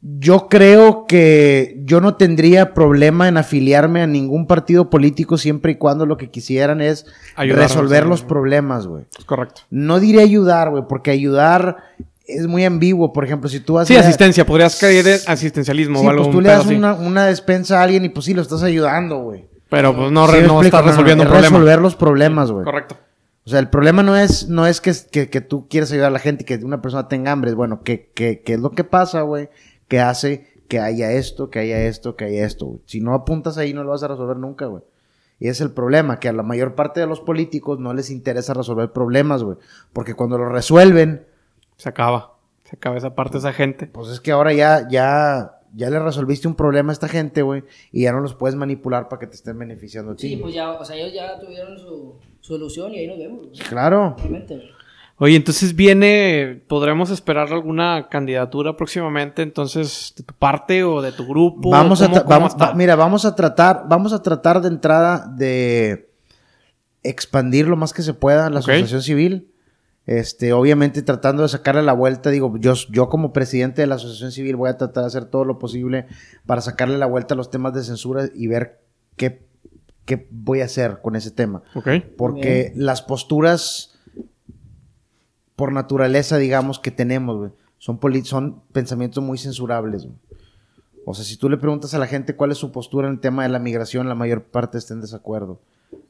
yo creo que yo no tendría problema en afiliarme a ningún partido político siempre y cuando lo que quisieran es resolver los problemas, güey. Correcto. No diré ayudar, güey, porque ayudar es muy ambiguo. Por ejemplo, si tú vas Sí, asistencia. Podrías caer en asistencialismo Sí, o algo. pues tú le das una, una despensa a alguien y pues sí, lo estás ayudando, güey. Pero pues no, Sí no explico, estás resolviendo es un problema. resolver los problemas, güey. Correcto. O sea, el problema no es, no es que, que, que tú quieras ayudar a la gente y que una persona tenga hambre. Bueno, ¿qué, qué, qué es lo que pasa, güey? ¿Qué hace que haya esto, que haya esto, que haya esto? Si no apuntas ahí, no lo vas a resolver nunca, güey. Y es el problema, que a la mayor parte de los políticos no les interesa resolver problemas, güey. Porque cuando lo resuelven, Se acaba. Se acaba esa parte de esa gente. pues es que ahora ya, ya, ya le resolviste un problema a esta gente, güey. Y ya no los puedes manipular para que te estén beneficiando a ti. Sí, pues ya, o sea, ellos ya tuvieron su solución y ahí nos vemos. güey. Claro. Oye, entonces viene, podremos esperar alguna candidatura próximamente, entonces, de tu parte o de tu grupo. Vamos a, ¿Cómo- vamos, va- mira, vamos a tratar, vamos a tratar de entrada de expandir lo más que se pueda la asociación civil. Este, obviamente tratando de sacarle la vuelta, digo, yo, yo como presidente de la asociación civil voy a tratar de hacer todo lo posible para sacarle la vuelta a los temas de censura y ver qué, qué voy a hacer con ese tema. Porque las posturas por naturaleza, digamos, que tenemos, son, son pensamientos muy censurables. O sea, si tú le preguntas a la gente cuál es su postura en el tema de la migración, la mayor parte está en desacuerdo.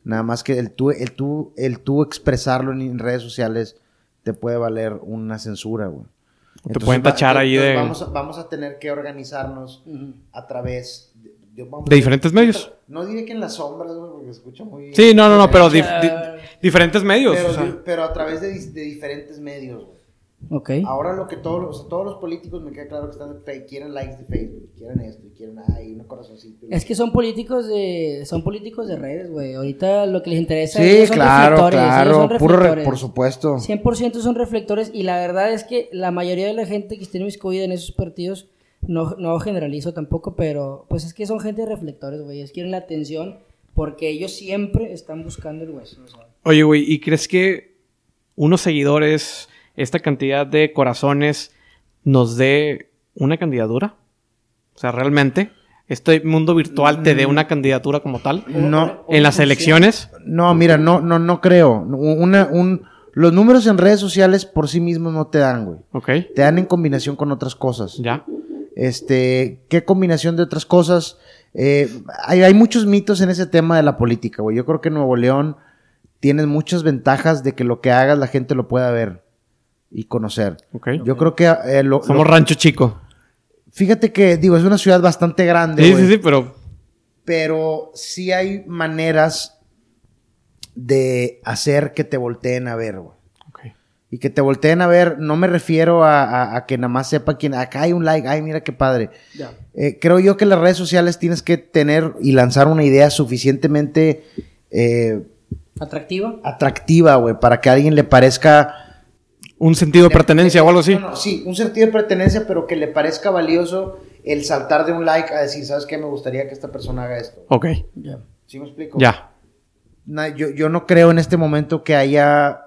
Nada más que el tú, el tú, el tú expresarlo en redes sociales te puede valer una censura, güey. Te pueden tachar ahí de- Vamos a, vamos a tener que organizarnos a través de, de- vamos De a- diferentes medios. No diré que en las sombras, güey, porque se escucha muy... Sí, no, no, no, pero dif- di- diferentes medios. Pero, o sea. di- pero a través de, de diferentes medios, güey. Ok. Ahora lo que todos, los- o sea, todos los políticos me queda claro que están quieren likes de Facebook, quieren esto, quieren ay, un corazoncito. Es que son políticos de son políticos de redes, güey. Ahorita lo que les interesa sí, ellos son claro, reflectores, ellos claro, puro re- por supuesto. 100% son reflectores y la verdad es que la mayoría de la gente que está inmiscuida en esos partidos, no, no generalizo tampoco, pero pues es que son gente de reflectores, güey. Ellos quieren la atención porque ellos siempre están buscando el hueso. sea. Oye, güey, ¿y crees que unos seguidores, esta cantidad de corazones, nos dé una candidatura? O sea, realmente, este mundo virtual te dé Mm. una candidatura como tal. No, En las elecciones. no, mira, no, no, no creo. Una, un, los números en redes sociales por sí mismos no te dan, güey. Ok, Te dan en combinación con otras cosas. ya. Este, ¿qué combinación de otras cosas? Eh, hay, hay muchos mitos en ese tema de la política, güey. Yo creo que Nuevo León tiene muchas ventajas de que lo que hagas la gente lo pueda ver y conocer. Ok. Yo creo que eh, lo- Somos lo- rancho chico. fíjate que digo es una ciudad bastante grande, Sí, sí, sí, pero. pero sí hay maneras de hacer que te volteen a ver, güey. Ok. Y que te volteen a ver, no me refiero a, a- a que nada más sepa quién, acá hay un like, ay, mira qué padre. Ya. Eh, creo yo que las redes sociales tienes que tener y lanzar una idea suficientemente eh, ¿Atractiva? atractiva, güey, para que a alguien le parezca... Un sentido de pertenencia o algo así. No, no, sí, un sentido de pertenencia, pero que le parezca valioso el saltar de un like a decir, ¿sabes qué? Me gustaría que esta persona haga esto. Ok, Ya. ¿Sí me explico? ya. Yo, yo no creo en este momento que haya...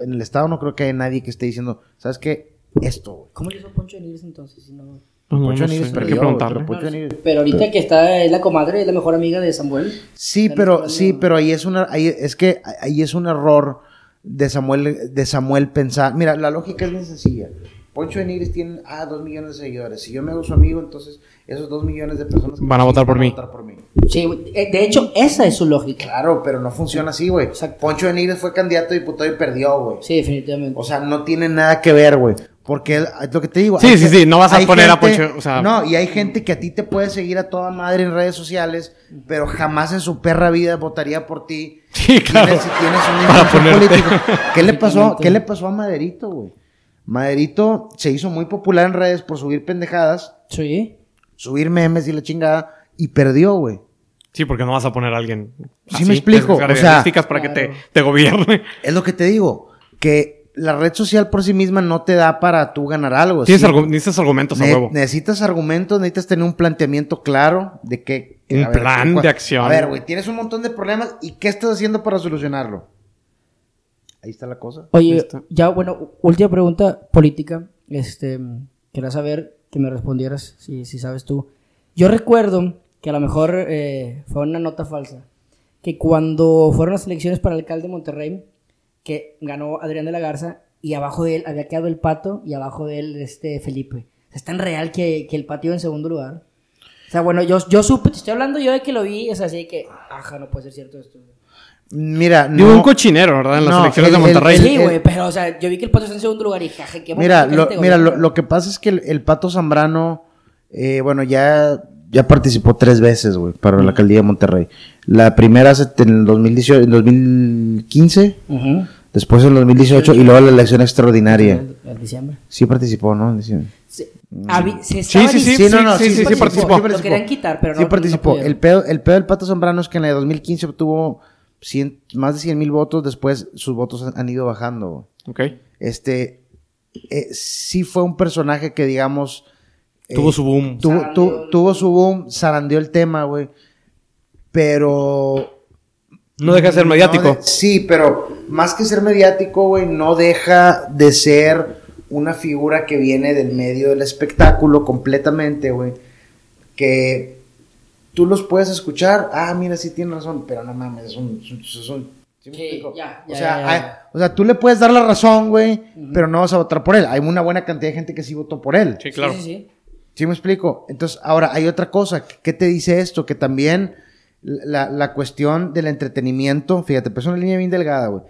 En el Estado no creo que haya nadie que esté diciendo, ¿sabes qué? Esto, güey. ¿Cómo le hizo Poncho de Nigris entonces? Si no- No, no, Poncho no sé, perdió, que güey, preguntarle. pero Poncho Pero ahorita que está, es la comadre, es la mejor amiga de Samuel. Sí, pero sí, pero ahí es una ahí es que ahí es un error de Samuel de Samuel pensar. Mira, la lógica es bien sencilla. Poncho de Nigris tiene ah, dos millones de seguidores. Si yo me hago su amigo, entonces esos dos millones de personas Van a votar por van mí. votar por mí. Sí. Eh, de hecho, esa es su lógica. Claro, pero no funciona así, güey. Exacto. Poncho de Nigris fue candidato a diputado y perdió, güey. Sí, definitivamente. O sea, no tiene nada que ver, güey. Porque es lo que te digo. Sí, sí, sí, no vas a poner a Poncho, o sea- No, y hay gente que a ti te puede seguir a toda madre en redes sociales, pero jamás en su perra vida votaría por ti. Sí, claro. Tienes, si tienes ponerte. política. ¿Qué le pasó? ¿Qué le pasó a Maderito, güey? Maderito se hizo muy popular en redes por subir pendejadas, Sí. subir memes y la chingada, y perdió, güey. Sí, porque no vas a poner a alguien. Sí me explico, o sea, para que te, te gobierne. Es lo que te digo, que la red social por sí misma no te da para tú ganar algo. Tienes Sí, argu- necesitas argumentos a Ne- huevo. necesitas argumentos, necesitas tener un planteamiento claro de qué. Un ver, plan ¿qué- de acción. A ver, güey, tienes un montón de problemas y ¿qué estás haciendo para solucionarlo? Ahí está la cosa. Oye, ya, bueno, última pregunta política. Este, quería saber que me respondieras, si, si sabes tú. Yo recuerdo que a lo mejor eh, fue una nota falsa, que cuando fueron las elecciones para alcalde de Monterrey, que ganó Adrián de la Garza, y abajo de él había quedado el pato, y abajo de él este Felipe. Es tan real que, que el pato iba en segundo lugar. O sea, bueno, yo, yo supe, te estoy hablando yo de que lo vi, es así de que, ajá, no puede ser cierto esto. Mira, Digo, no. un cochinero, ¿verdad? En las No, elecciones el- de el- Monterrey. Sí, el- güey, pero, o sea, yo vi que el Pato está en segundo lugar y jaje, qué Mira, lo, este mira lo, lo que pasa es que el, el Pato Zambrano, eh, bueno, ya, ya participó tres veces, güey, para la alcaldía de Monterrey. La primera hace- en el 2018, en 2015, Ujú. Después en el 2018 y luego la elección extraordinaria. El- el diciembre. Sí participó, ¿no? En diciembre. Sí, estaba sí, sí, sí, no, no, sí, sí, sí participó. Lo querían quitar, pero no. Sí participó. el, pedo, el pedo del Pato Zambrano es que en de 2015 obtuvo 100 más de 100 mil votos, después sus votos han, han ido bajando. güey. Ok. Este, eh, sí fue un personaje que, digamos... eh, Tuvo su boom. Tuvo, tu- el- tuvo su boom, zarandeó el tema, güey. Pero... No deja de ser no mediático. de- sí, pero más que ser mediático, güey, no deja de ser una figura que viene del medio del espectáculo completamente, güey. Que tú los puedes escuchar, ah, mira, sí tiene razón, pero no mames, es un... es un- es un- ¿sí me Sí, explico? ya, o, ya, sea, ya, ya. hay- o sea, tú le puedes dar la razón, güey, pero no vas a votar por él. Hay una buena cantidad de gente que sí votó por él. Sí, claro. Sí, sí, sí. ¿Sí me explico? Entonces, ahora hay otra cosa. ¿Qué te dice esto? Que también la, la cuestión del entretenimiento, fíjate, pero es una línea bien delgada, güey.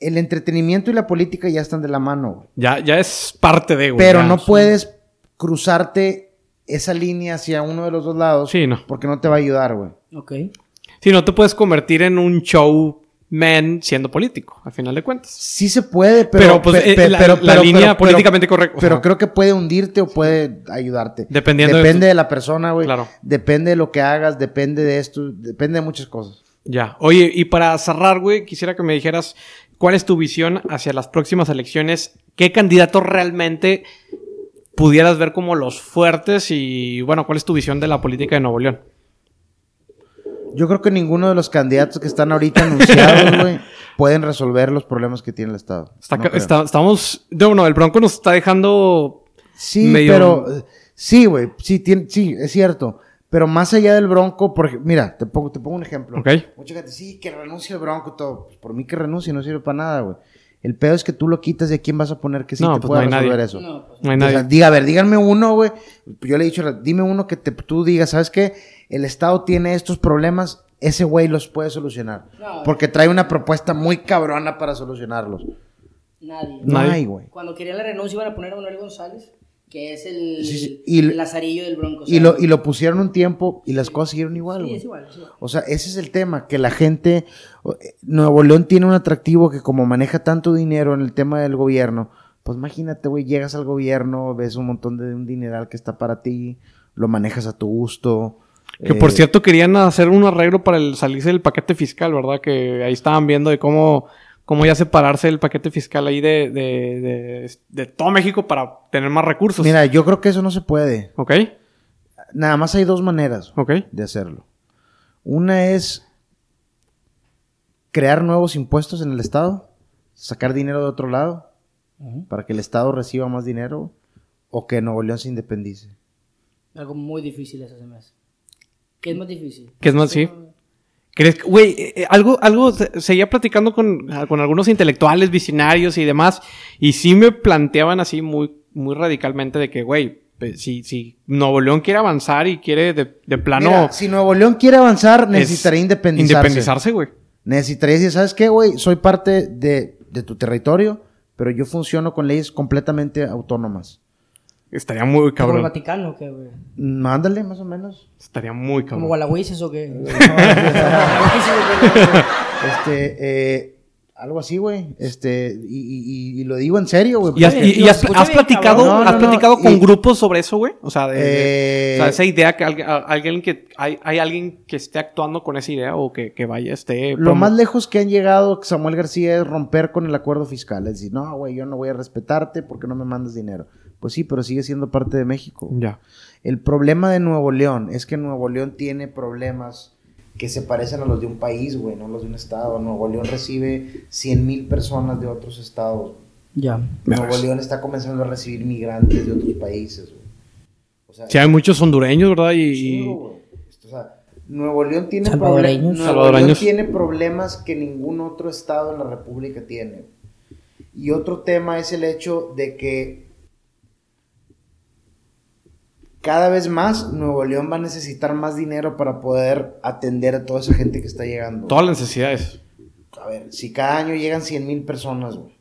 El entretenimiento y la política ya están de la mano, güey. Ya, ya es parte de, güey. Pero ya. no puedes cruzarte esa línea hacia uno de los dos lados. Sí, no. Porque no te va a ayudar, güey. Ok. Sí, no te puedes convertir en un showman siendo político, al final de cuentas. Sí se puede, pero... Pero, pues, pe- eh, pe- la- pero- la pero- línea pero- políticamente correcta. Pero creo que puede hundirte o puede ayudarte. Dependiendo de Depende tu- de la persona, güey. Claro. Depende de lo que hagas, depende de esto, depende de muchas cosas. Ya. Oye, y para cerrar, güey, quisiera que me dijeras cuál es tu visión hacia las próximas elecciones. ¿Qué candidatos realmente pudieras ver como los fuertes? Y bueno, ¿cuál es tu visión de la política de Nuevo León? Yo creo que ninguno de los candidatos que están ahorita anunciados, güey, pueden resolver los problemas que tiene el Estado. Está- No creo. está- estamos. No, no, el Bronco nos está dejando. Sí, medio- pero... Sí, güey, sí, tiene- sí, es cierto. Pero más allá del Bronco, porque, mira, te pongo, te pongo un ejemplo. Ok. Mucha gente, sí, que renuncie el Bronco y todo. Pues por mí que renuncie, no sirve para nada, güey. El pedo es que tú lo quitas y a quién vas a poner que sí No, te pues pueda no hay resolver nadie. eso. No, pues, No hay nadie. diga, a ver, díganme uno, güey. Yo le he dicho, dime uno que te, tú digas, ¿sabes qué? El Estado tiene estos problemas, ese güey los puede solucionar. No, porque trae una propuesta muy cabrona para solucionarlos. nadie. No hay, güey. Cuando querían la renuncia iban a poner a Manuel González, que es el, Sí, sí, y- el lazarillo del Bronco. Y lo, y lo pusieron un tiempo y las cosas siguieron igual, Sí, güey. es igual, es igual. O sea, ese es el tema, que la gente, eh, Nuevo León tiene un atractivo que como maneja tanto dinero en el tema del gobierno, pues imagínate, güey, llegas al gobierno, ves un montón de un dineral que está para ti, lo manejas a tu gusto. Que por eh, cierto querían hacer un arreglo para el salirse del paquete fiscal, ¿verdad? Que ahí estaban viendo de cómo, cómo ya separarse el paquete fiscal ahí de, de, de, de todo México para tener más recursos. Mira, yo creo que eso no se puede. ¿Ok? Nada más hay dos maneras ¿Ok? de hacerlo. Una es crear nuevos impuestos en el Estado, sacar dinero de otro lado para que el Estado reciba más dinero o que Nuevo León se independice. Algo muy difícil eso se me hace. ¿Qué es más difícil? ¿Qué es más, sí? ¿Crees que, güey, eh, eh, algo, algo, se- seguía platicando con, ah, con algunos intelectuales, visionarios y demás, y sí me planteaban así muy, muy radicalmente de que, güey, pe- si, si Nuevo León quiere avanzar y quiere de, de plano Mira, si Nuevo León quiere avanzar, es necesitaría independizarse. independizarse, güey. Necesitaría decir, ¿sabes qué, güey? Soy parte de, de tu territorio, pero yo funciono con leyes completamente autónomas. Estaría muy ¿Como el cabrón. Vaticano o qué, güey? Mándale, más o menos. Estaría muy ¿Como cabrón. Gualahuises o qué? Este, eh, algo así, güey. Este, y, y- y lo digo en serio, güey. ¿Y has, y- platicado, cabrón. No, has no, platicado no, con y- grupos sobre eso, güey? O sea, de, de- Eh, o sea, esa idea que alguien, que hay, hay alguien que esté actuando con esa idea o que, que vaya esté Lo promo- más lejos que han llegado Samuel García es romper con el acuerdo fiscal. Es decir, no, güey, yo no voy a respetarte porque no me mandas dinero. Pues sí, pero sigue siendo parte de México. Ya. El problema de Nuevo León es que Nuevo León tiene problemas que se parecen a los de un país, güey, no los de un estado. Nuevo León recibe 100 mil personas de otros estados. Ya. Nuevo. León está comenzando a recibir migrantes de otros países, güey. O sea, Sí, hay muchos hondureños, ¿verdad? Y, chingo, güey. O sea, Nuevo León tiene Salvadoreños. Nuevo Salvadoreños. León tiene problemas que ningún otro estado en la República tiene. Y otro tema es el hecho de que cada vez más Nuevo León va a necesitar más dinero para poder atender a toda esa gente que está llegando. Todas las necesidades. A ver, si cada año llegan 100 mil personas, güey,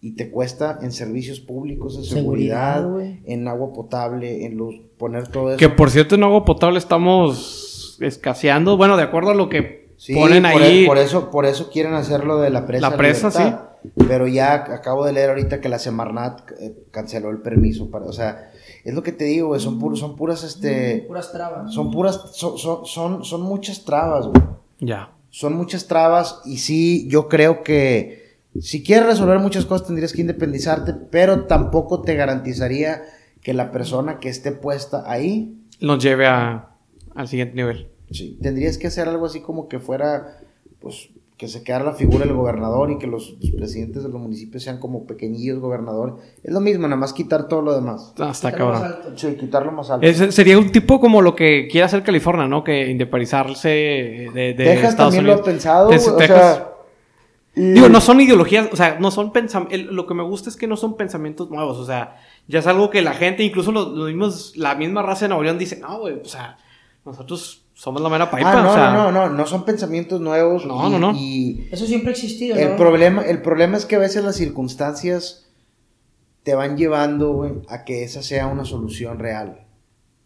y te cuesta en servicios públicos, en seguridad, en agua potable, en luz, poner todo eso. Que por cierto, en agua potable estamos escaseando. Bueno, de acuerdo a lo que Sí, ponen por, ahí. e- por eso, por eso quieren hacerlo de la presa. La presa, Libertad. Pero ya acabo de leer ahorita que la Semarnat eh, canceló el permiso para, o sea, es lo que te digo, güey, son puros, son puras, este, Puras trabas. son puras, son, son, son, son muchas trabas, güey. Ya. Son muchas trabas y sí, yo creo que si quieres resolver muchas cosas tendrías que independizarte, pero tampoco te garantizaría que la persona que esté puesta ahí, Nos lleve a, al siguiente nivel. sí, tendrías que hacer algo así como que fuera, pues, que se quedara la figura del gobernador y que los, los presidentes de los municipios sean como pequeñillos gobernadores. Es lo mismo, nada más quitar todo lo demás. Ah, está Está más cabrón. alto. Sí, quitarlo más alto. Sería un tipo como lo que quiere hacer California, ¿no? Que independizarse de, de Texas Estados también lo ha pensado, Texas- güey, o Texas. sea... y- Digo, no son ideologías, o sea, no son pensamientos. Lo que me gusta es que no son pensamientos nuevos, o sea, ya es algo que la gente, incluso los, los mismos, la misma raza de Nuevo León dice, no, güey, o sea, nosotros somos la mera pipa, Ah, no, o sea. no, no, no, no son pensamientos nuevos. No, y- no, no. Y Eso siempre ha existido, el ¿no? problema, el problema es que a veces las circunstancias te van llevando, güey, a que esa sea una solución real.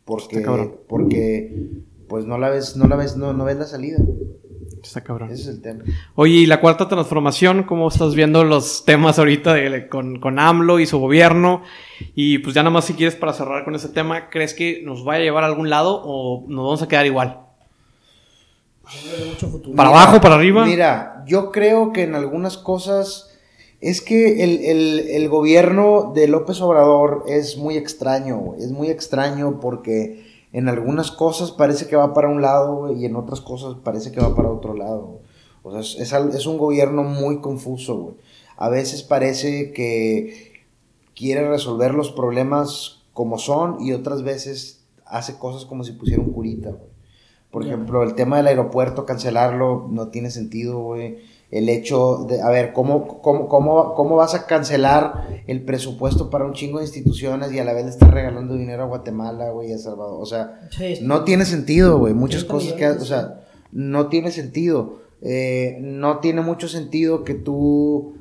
Porque, porque, pues no la ves, no la ves, no, no ves la salida. Está cabrón. Ese es el tema. Oye, y la cuarta transformación, ¿cómo estás viendo los temas ahorita de- con, con AMLO y su gobierno? Y pues ya nada más si quieres para cerrar con ese tema, ¿crees que nos vaya a llevar a algún lado o nos vamos a quedar igual? ¿Para abajo, para arriba? Mira, yo creo que en algunas cosas es que el, el- el gobierno de López Obrador es muy extraño, es muy extraño porque en algunas cosas parece que va para un lado y en otras cosas parece que va para otro lado. O sea, es, es un gobierno muy confuso, güey. A veces parece que quiere resolver los problemas como son y otras veces hace cosas como si pusiera un curita, güey. Por ejemplo, el tema del aeropuerto, cancelarlo, no tiene sentido, güey. El hecho de, a ver, ¿cómo, cómo, cómo, ¿cómo vas a cancelar el presupuesto para un chingo de instituciones y a la vez le estás regalando dinero a Guatemala, güey, a Salvador? O sea, Sí, no tiene sentido, güey. Muchas 30 cosas que, o sea, no tiene sentido. Eh, no tiene mucho sentido que tú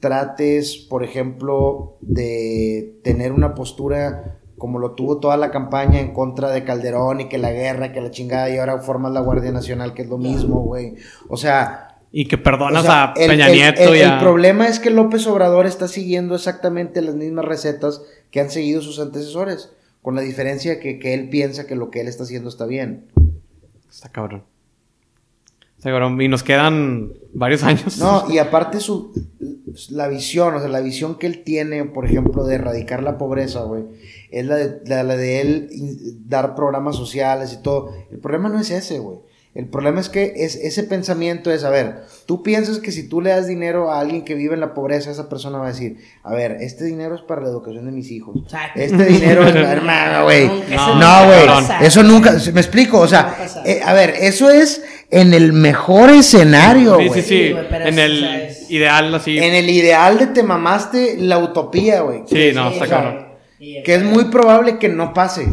trates, por ejemplo, de tener una postura como lo tuvo toda la campaña en contra de Calderón y que la guerra, que la chingada, y ahora formas la Guardia Nacional, que es lo mismo, güey. O sea, Y que perdonas o sea, a el- Peña el- Nieto el, y el a... problema es que López Obrador está siguiendo exactamente las mismas recetas que han seguido sus antecesores, con la diferencia que, que él piensa que lo que él está haciendo está bien. Está cabrón. Está cabrón. Y nos quedan varios años. No, y aparte su la visión, o sea, la visión que él tiene, por ejemplo, de erradicar la pobreza, güey, es la de, la, la de él dar programas sociales y todo. El problema no es ese, güey. El problema es que es, ese pensamiento es, a ver, tú piensas que si tú le das dinero a alguien que vive en la pobreza, esa persona va a decir, a ver, este dinero es para la educación de mis hijos. Exacto. Este dinero es, hermano, güey. No, güey. pasar. Eso nunca, me explico, o No sea, eh, a ver, eso es en el mejor escenario, sí, güey. sí, sí. Pero en el ideal, así. En el ideal de te mamaste la utopía, güey. Sí, no, está o sea, cabrón. y- Que es muy probable que no pase.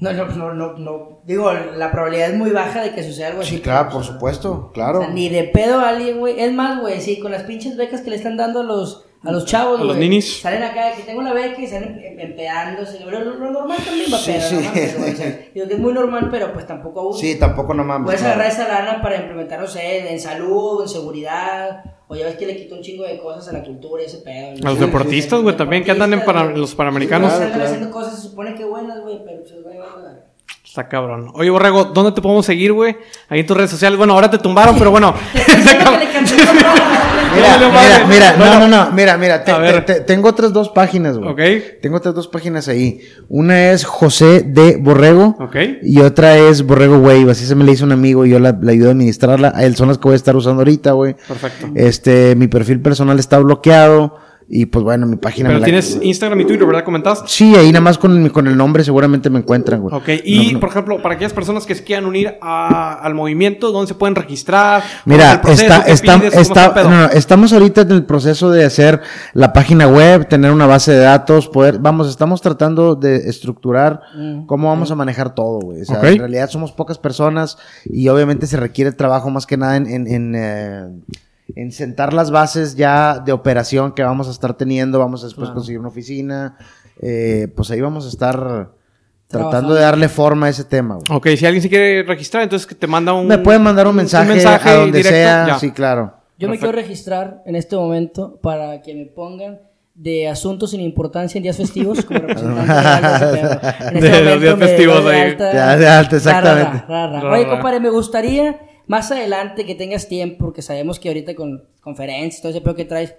No, no, no, no, no. Digo, la probabilidad es muy baja de que suceda algo así. Sí, claro, por o supuesto, o claro. sea, ni de pedo a alguien, güey. Es más, güey, sí, con las pinches becas que le están dando a los, a los chavos, A los ninis. Salen acá, que tengo la beca y salen em- empedándose. Lo, lo- lo normal también va a Sí, pedo, sí. ¿no? Pero, o sea, digo que es muy normal, pero pues tampoco... Sí, tampoco no mames. Puedes claro. agarrar esa lana para implementar, no sé, en salud, en seguridad, o ya ves que le quitó un chingo de cosas a la cultura y ese pedo. A los deportistas, güey, también que andan en para- los panamericanos. Sí, Claro, haciendo cosas, se supone que buenas, güey, pero pues, güey, güey, Está cabrón. Oye, Borrego, ¿dónde te podemos seguir, güey? Ahí en tus redes sociales. Bueno, ahora te tumbaron, pero bueno. Mira, No, mira, mira, Bueno. no, no, no, mira, mira, te- A ver. te- te- tengo otras dos páginas, güey. Ok. Tengo otras dos páginas ahí. Una es José de Borrego. Ok. Y otra es Borrego Wave, así se me le hizo un amigo y yo la, la ayudo a administrarla. Son las que voy a estar usando ahorita, güey. Perfecto. Este, mi perfil personal está bloqueado. Y pues bueno, mi página Pero me la- tienes Instagram y Twitter, ¿verdad? ¿Comentaste? Sí, ahí nada más con el, con el nombre seguramente me encuentran, güey. Ok, y No, no. por ejemplo, para aquellas personas que se quieran unir a- al movimiento, ¿dónde se pueden registrar? ¿Cómo es Mira, proceso? está, ¿Qué está, está- no, estamos ahorita en el proceso de hacer la página web, tener una base de datos, poder, vamos, estamos tratando de estructurar Mm. cómo vamos a manejar todo, güey. O sea, en realidad somos pocas personas y obviamente se requiere trabajo más que nada en, en, en, eh, en sentar las bases ya de operación que vamos a estar teniendo, vamos a después Claro. conseguir una oficina, eh, pues ahí vamos a estar tratando de darle forma a ese tema, güey. Ok, si alguien se quiere registrar, entonces que te manda un... Me pueden mandar un mensaje, a donde directo, sea, ya. sí, claro. Yo me Perfecto. quiero registrar en este momento para que me pongan de asuntos sin importancia en días festivos como representante de. En este De los momento días me festivos de ahí. alta. Ya, de alta, exactamente. ra, ra, ra, ra. Ra, Oye, compadre, me gustaría más adelante que tengas tiempo, porque sabemos que ahorita con conferencias, todo ese pedo que traes,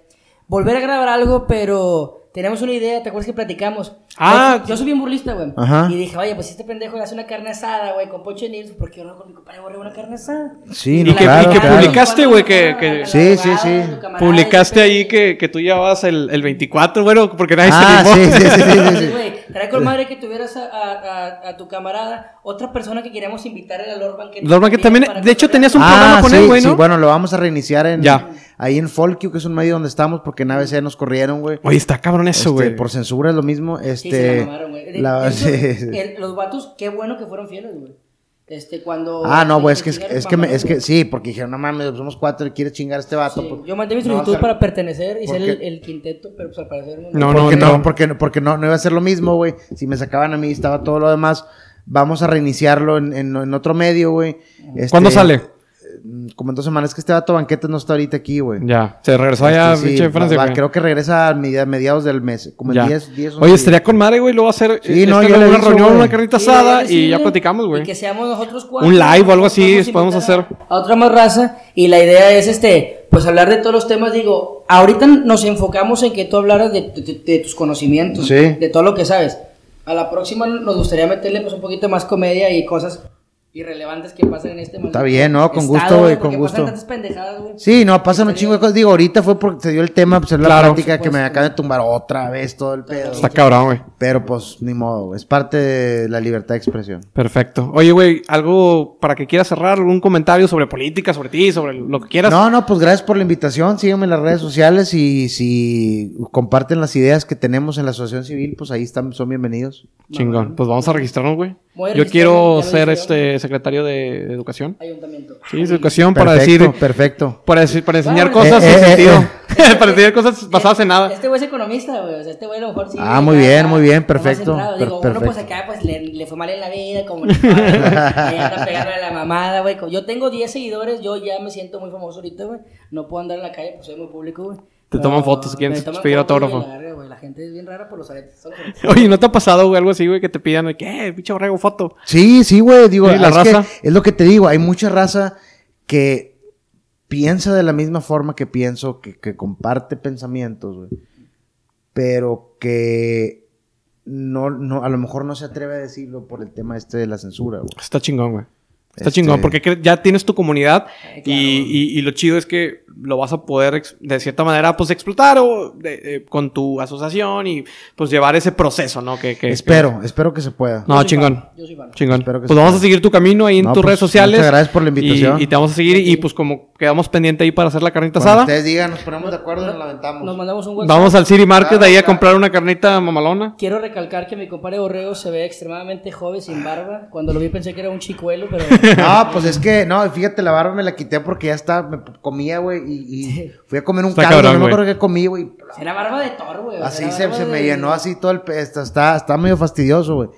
volver a grabar algo, pero tenemos una idea, ¿te acuerdas que platicamos? Ah, yo soy bien burlista, güey. Ajá. Y dije, oye, pues si este pendejo le hace una carne asada, güey, con Pocho Nils, ¿por qué no con mi compadre borrego una carne asada? Sí, Y no, que- claro, y que claro. publicaste, güey, que- que- Sí, sí, sí. Publicaste ahí que, que tú llevabas el, el 24, bueno, porque nadie Ah, se sí, animó. sí, sí, sí, sí, Sí, sí. Estaría con madre que tuvieras a, a, a- a tu camarada, otra persona que queríamos invitar era Lord Banquet. Lord Banquet también, de hecho, tenías un programa con sí, él, güey, sí, ¿no? bueno, lo vamos a reiniciar en Ya. ahí en Folkio, que es un medio donde estamos, porque en ABC nos corrieron, güey. Oye, está cabrón eso, Este, güey. por censura es lo mismo. Sí, Este, se la mamaron, güey. La- sí. el- los vatos, qué bueno que fueron fieles, güey. Este, cuando... Ah, no, güey, es que, es, que, me- es que sí, porque dijeron, no mames, somos cuatro y quieres chingar a este vato. Sí, pues, Yo mandé mi solicitud para pertenecer y ser el, el quinteto, pero pues al parecer no. No, porque no. no, porque, no- porque no, no iba a ser lo mismo, güey. Si me sacaban a mí, estaba todo lo demás. Vamos a reiniciarlo en, en- en otro medio, güey. Este, ¿Cuándo sale? Mm, Como en dos semanas. Es que este vato banquete no está ahorita aquí, güey. Ya, se regresó allá, Este, sí, pinche Francia, va- creo que regresa a media- mediados del mes. Como Ya. en 10, 10 Oye, estaría con madre, güey, luego hacer Sí, eh, no, yo le una reunión, güey. una carnita Sí, asada y ya platicamos, güey. Y que seamos nosotros cuatro. Un live o algo así, Podemos hacer. A otra más raza. Y la idea es, este, pues hablar de todos los temas. Digo, ahorita nos enfocamos en que tú hablaras de, de- de tus conocimientos. Sí. De todo lo que sabes. A la próxima nos gustaría meterle pues un poquito más comedia y cosas irrelevantes que pasan en este Está bien, ¿no? Con gusto, güey, con pasan gusto. tantas pendejadas, güey. Sí, no, pasan un chingo de cosas. Digo, ahorita fue porque se dio el tema, pues es la Claro. plática que me acaba de tumbar otra vez todo el pedo. Está cabrón, güey. Pero pues ni modo, güey. es parte de la libertad de expresión. Perfecto. Oye, güey, algo para que quieras cerrar, algún comentario sobre política, sobre ti, sobre lo que quieras. No, no, pues gracias por la invitación. Síganme en las redes sociales y si comparten las ideas que tenemos en la asociación civil, pues ahí están, son bienvenidos. Chingón. Pues vamos a registrarnos, güey. Yo quiero ser este secretario de, de educación. Ayuntamiento. Sí, de educación para Perfecto, decir, perfecto. para, decir- para enseñar bueno. cosas Eh, sin eh, sentido. eh, para enseñar cosas basadas en nada. Este güey es economista, güey. O sea, este güey a lo mejor sí. Ah, muy bien, muy bien, perfecto. Digo, per- uno pues acá pues le, le fue mal en la vida, como le anda a la mamada, güey. Yo tengo 10 seguidores, yo ya me siento muy famoso ahorita, güey. No puedo andar en la calle, pues soy muy público, güey. Te Pero toman fotos si quieren pedir autógrafo. la gente es bien rara por los aretes. Oye, ¿no te ha pasado, güey, algo así, güey, que te pidan que, eh, pinche borrego, foto? Sí, sí, güey. Digo, Sí, la es, que raza. es lo que te digo. Hay mucha raza que piensa de la misma forma que pienso, que, que comparte pensamientos, güey. Pero que no, no, a lo mejor no se atreve a decirlo por el tema este de la censura, güey. Está chingón, güey. Está Este- chingón, porque cre- ya tienes tu comunidad Ay, claro. y, y- y lo chido es que lo vas a poder, ex- de cierta manera, pues explotar o de- eh, con tu asociación y pues llevar ese proceso, ¿no? Que, que- Espero, espero que se pueda. No, Yo chingón. fan, Yo soy fan. Chingón. Espero que Pues se vamos a seguir tu camino ahí en No, tus pues, redes sociales. muchas gracias por la invitación. Y, y te vamos a seguir y pues como quedamos pendiente ahí para hacer la carnita Cuando asada, ustedes digan, nos ponemos de acuerdo y nos la aventamos. Nos mandamos un WhatsApp. vamos al City Market Claro, de ahí a comprar una carnita mamalona. Quiero recalcar que mi compadre Borrego se ve extremadamente joven, sin barba. Cuando lo vi pensé que era un chicuelo, pero... No, pues es que, no, fíjate, la barba me la quité porque ya está, me comía, güey, y, y fui a comer un Está caldo, cabrón, no me güey. acuerdo qué comí, güey. Era barba de toro, güey. Así se, me de- llenó así todo el... pe- Está, está, está medio fastidioso, güey.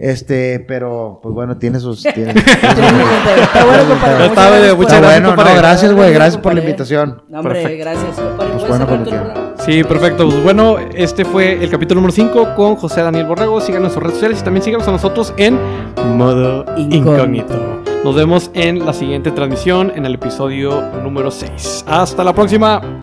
Este, pero, pues bueno, tiene sus... Tiene, Está bueno, compadre. Está bueno, muchas Está gracias, bueno, compadre. no, gracias, güey, gracias por la invitación. No, hombre, Perfecto. gracias. Pues ¿Puedes bueno, programa? Sí, perfecto. Pues bueno, este fue el capítulo número 5 con José Daniel Borrego. Síganos en sus redes sociales y también síganos a nosotros en modo Incógnito. incógnito. Nos vemos en la siguiente transmisión en el episodio número 6. Hasta la próxima.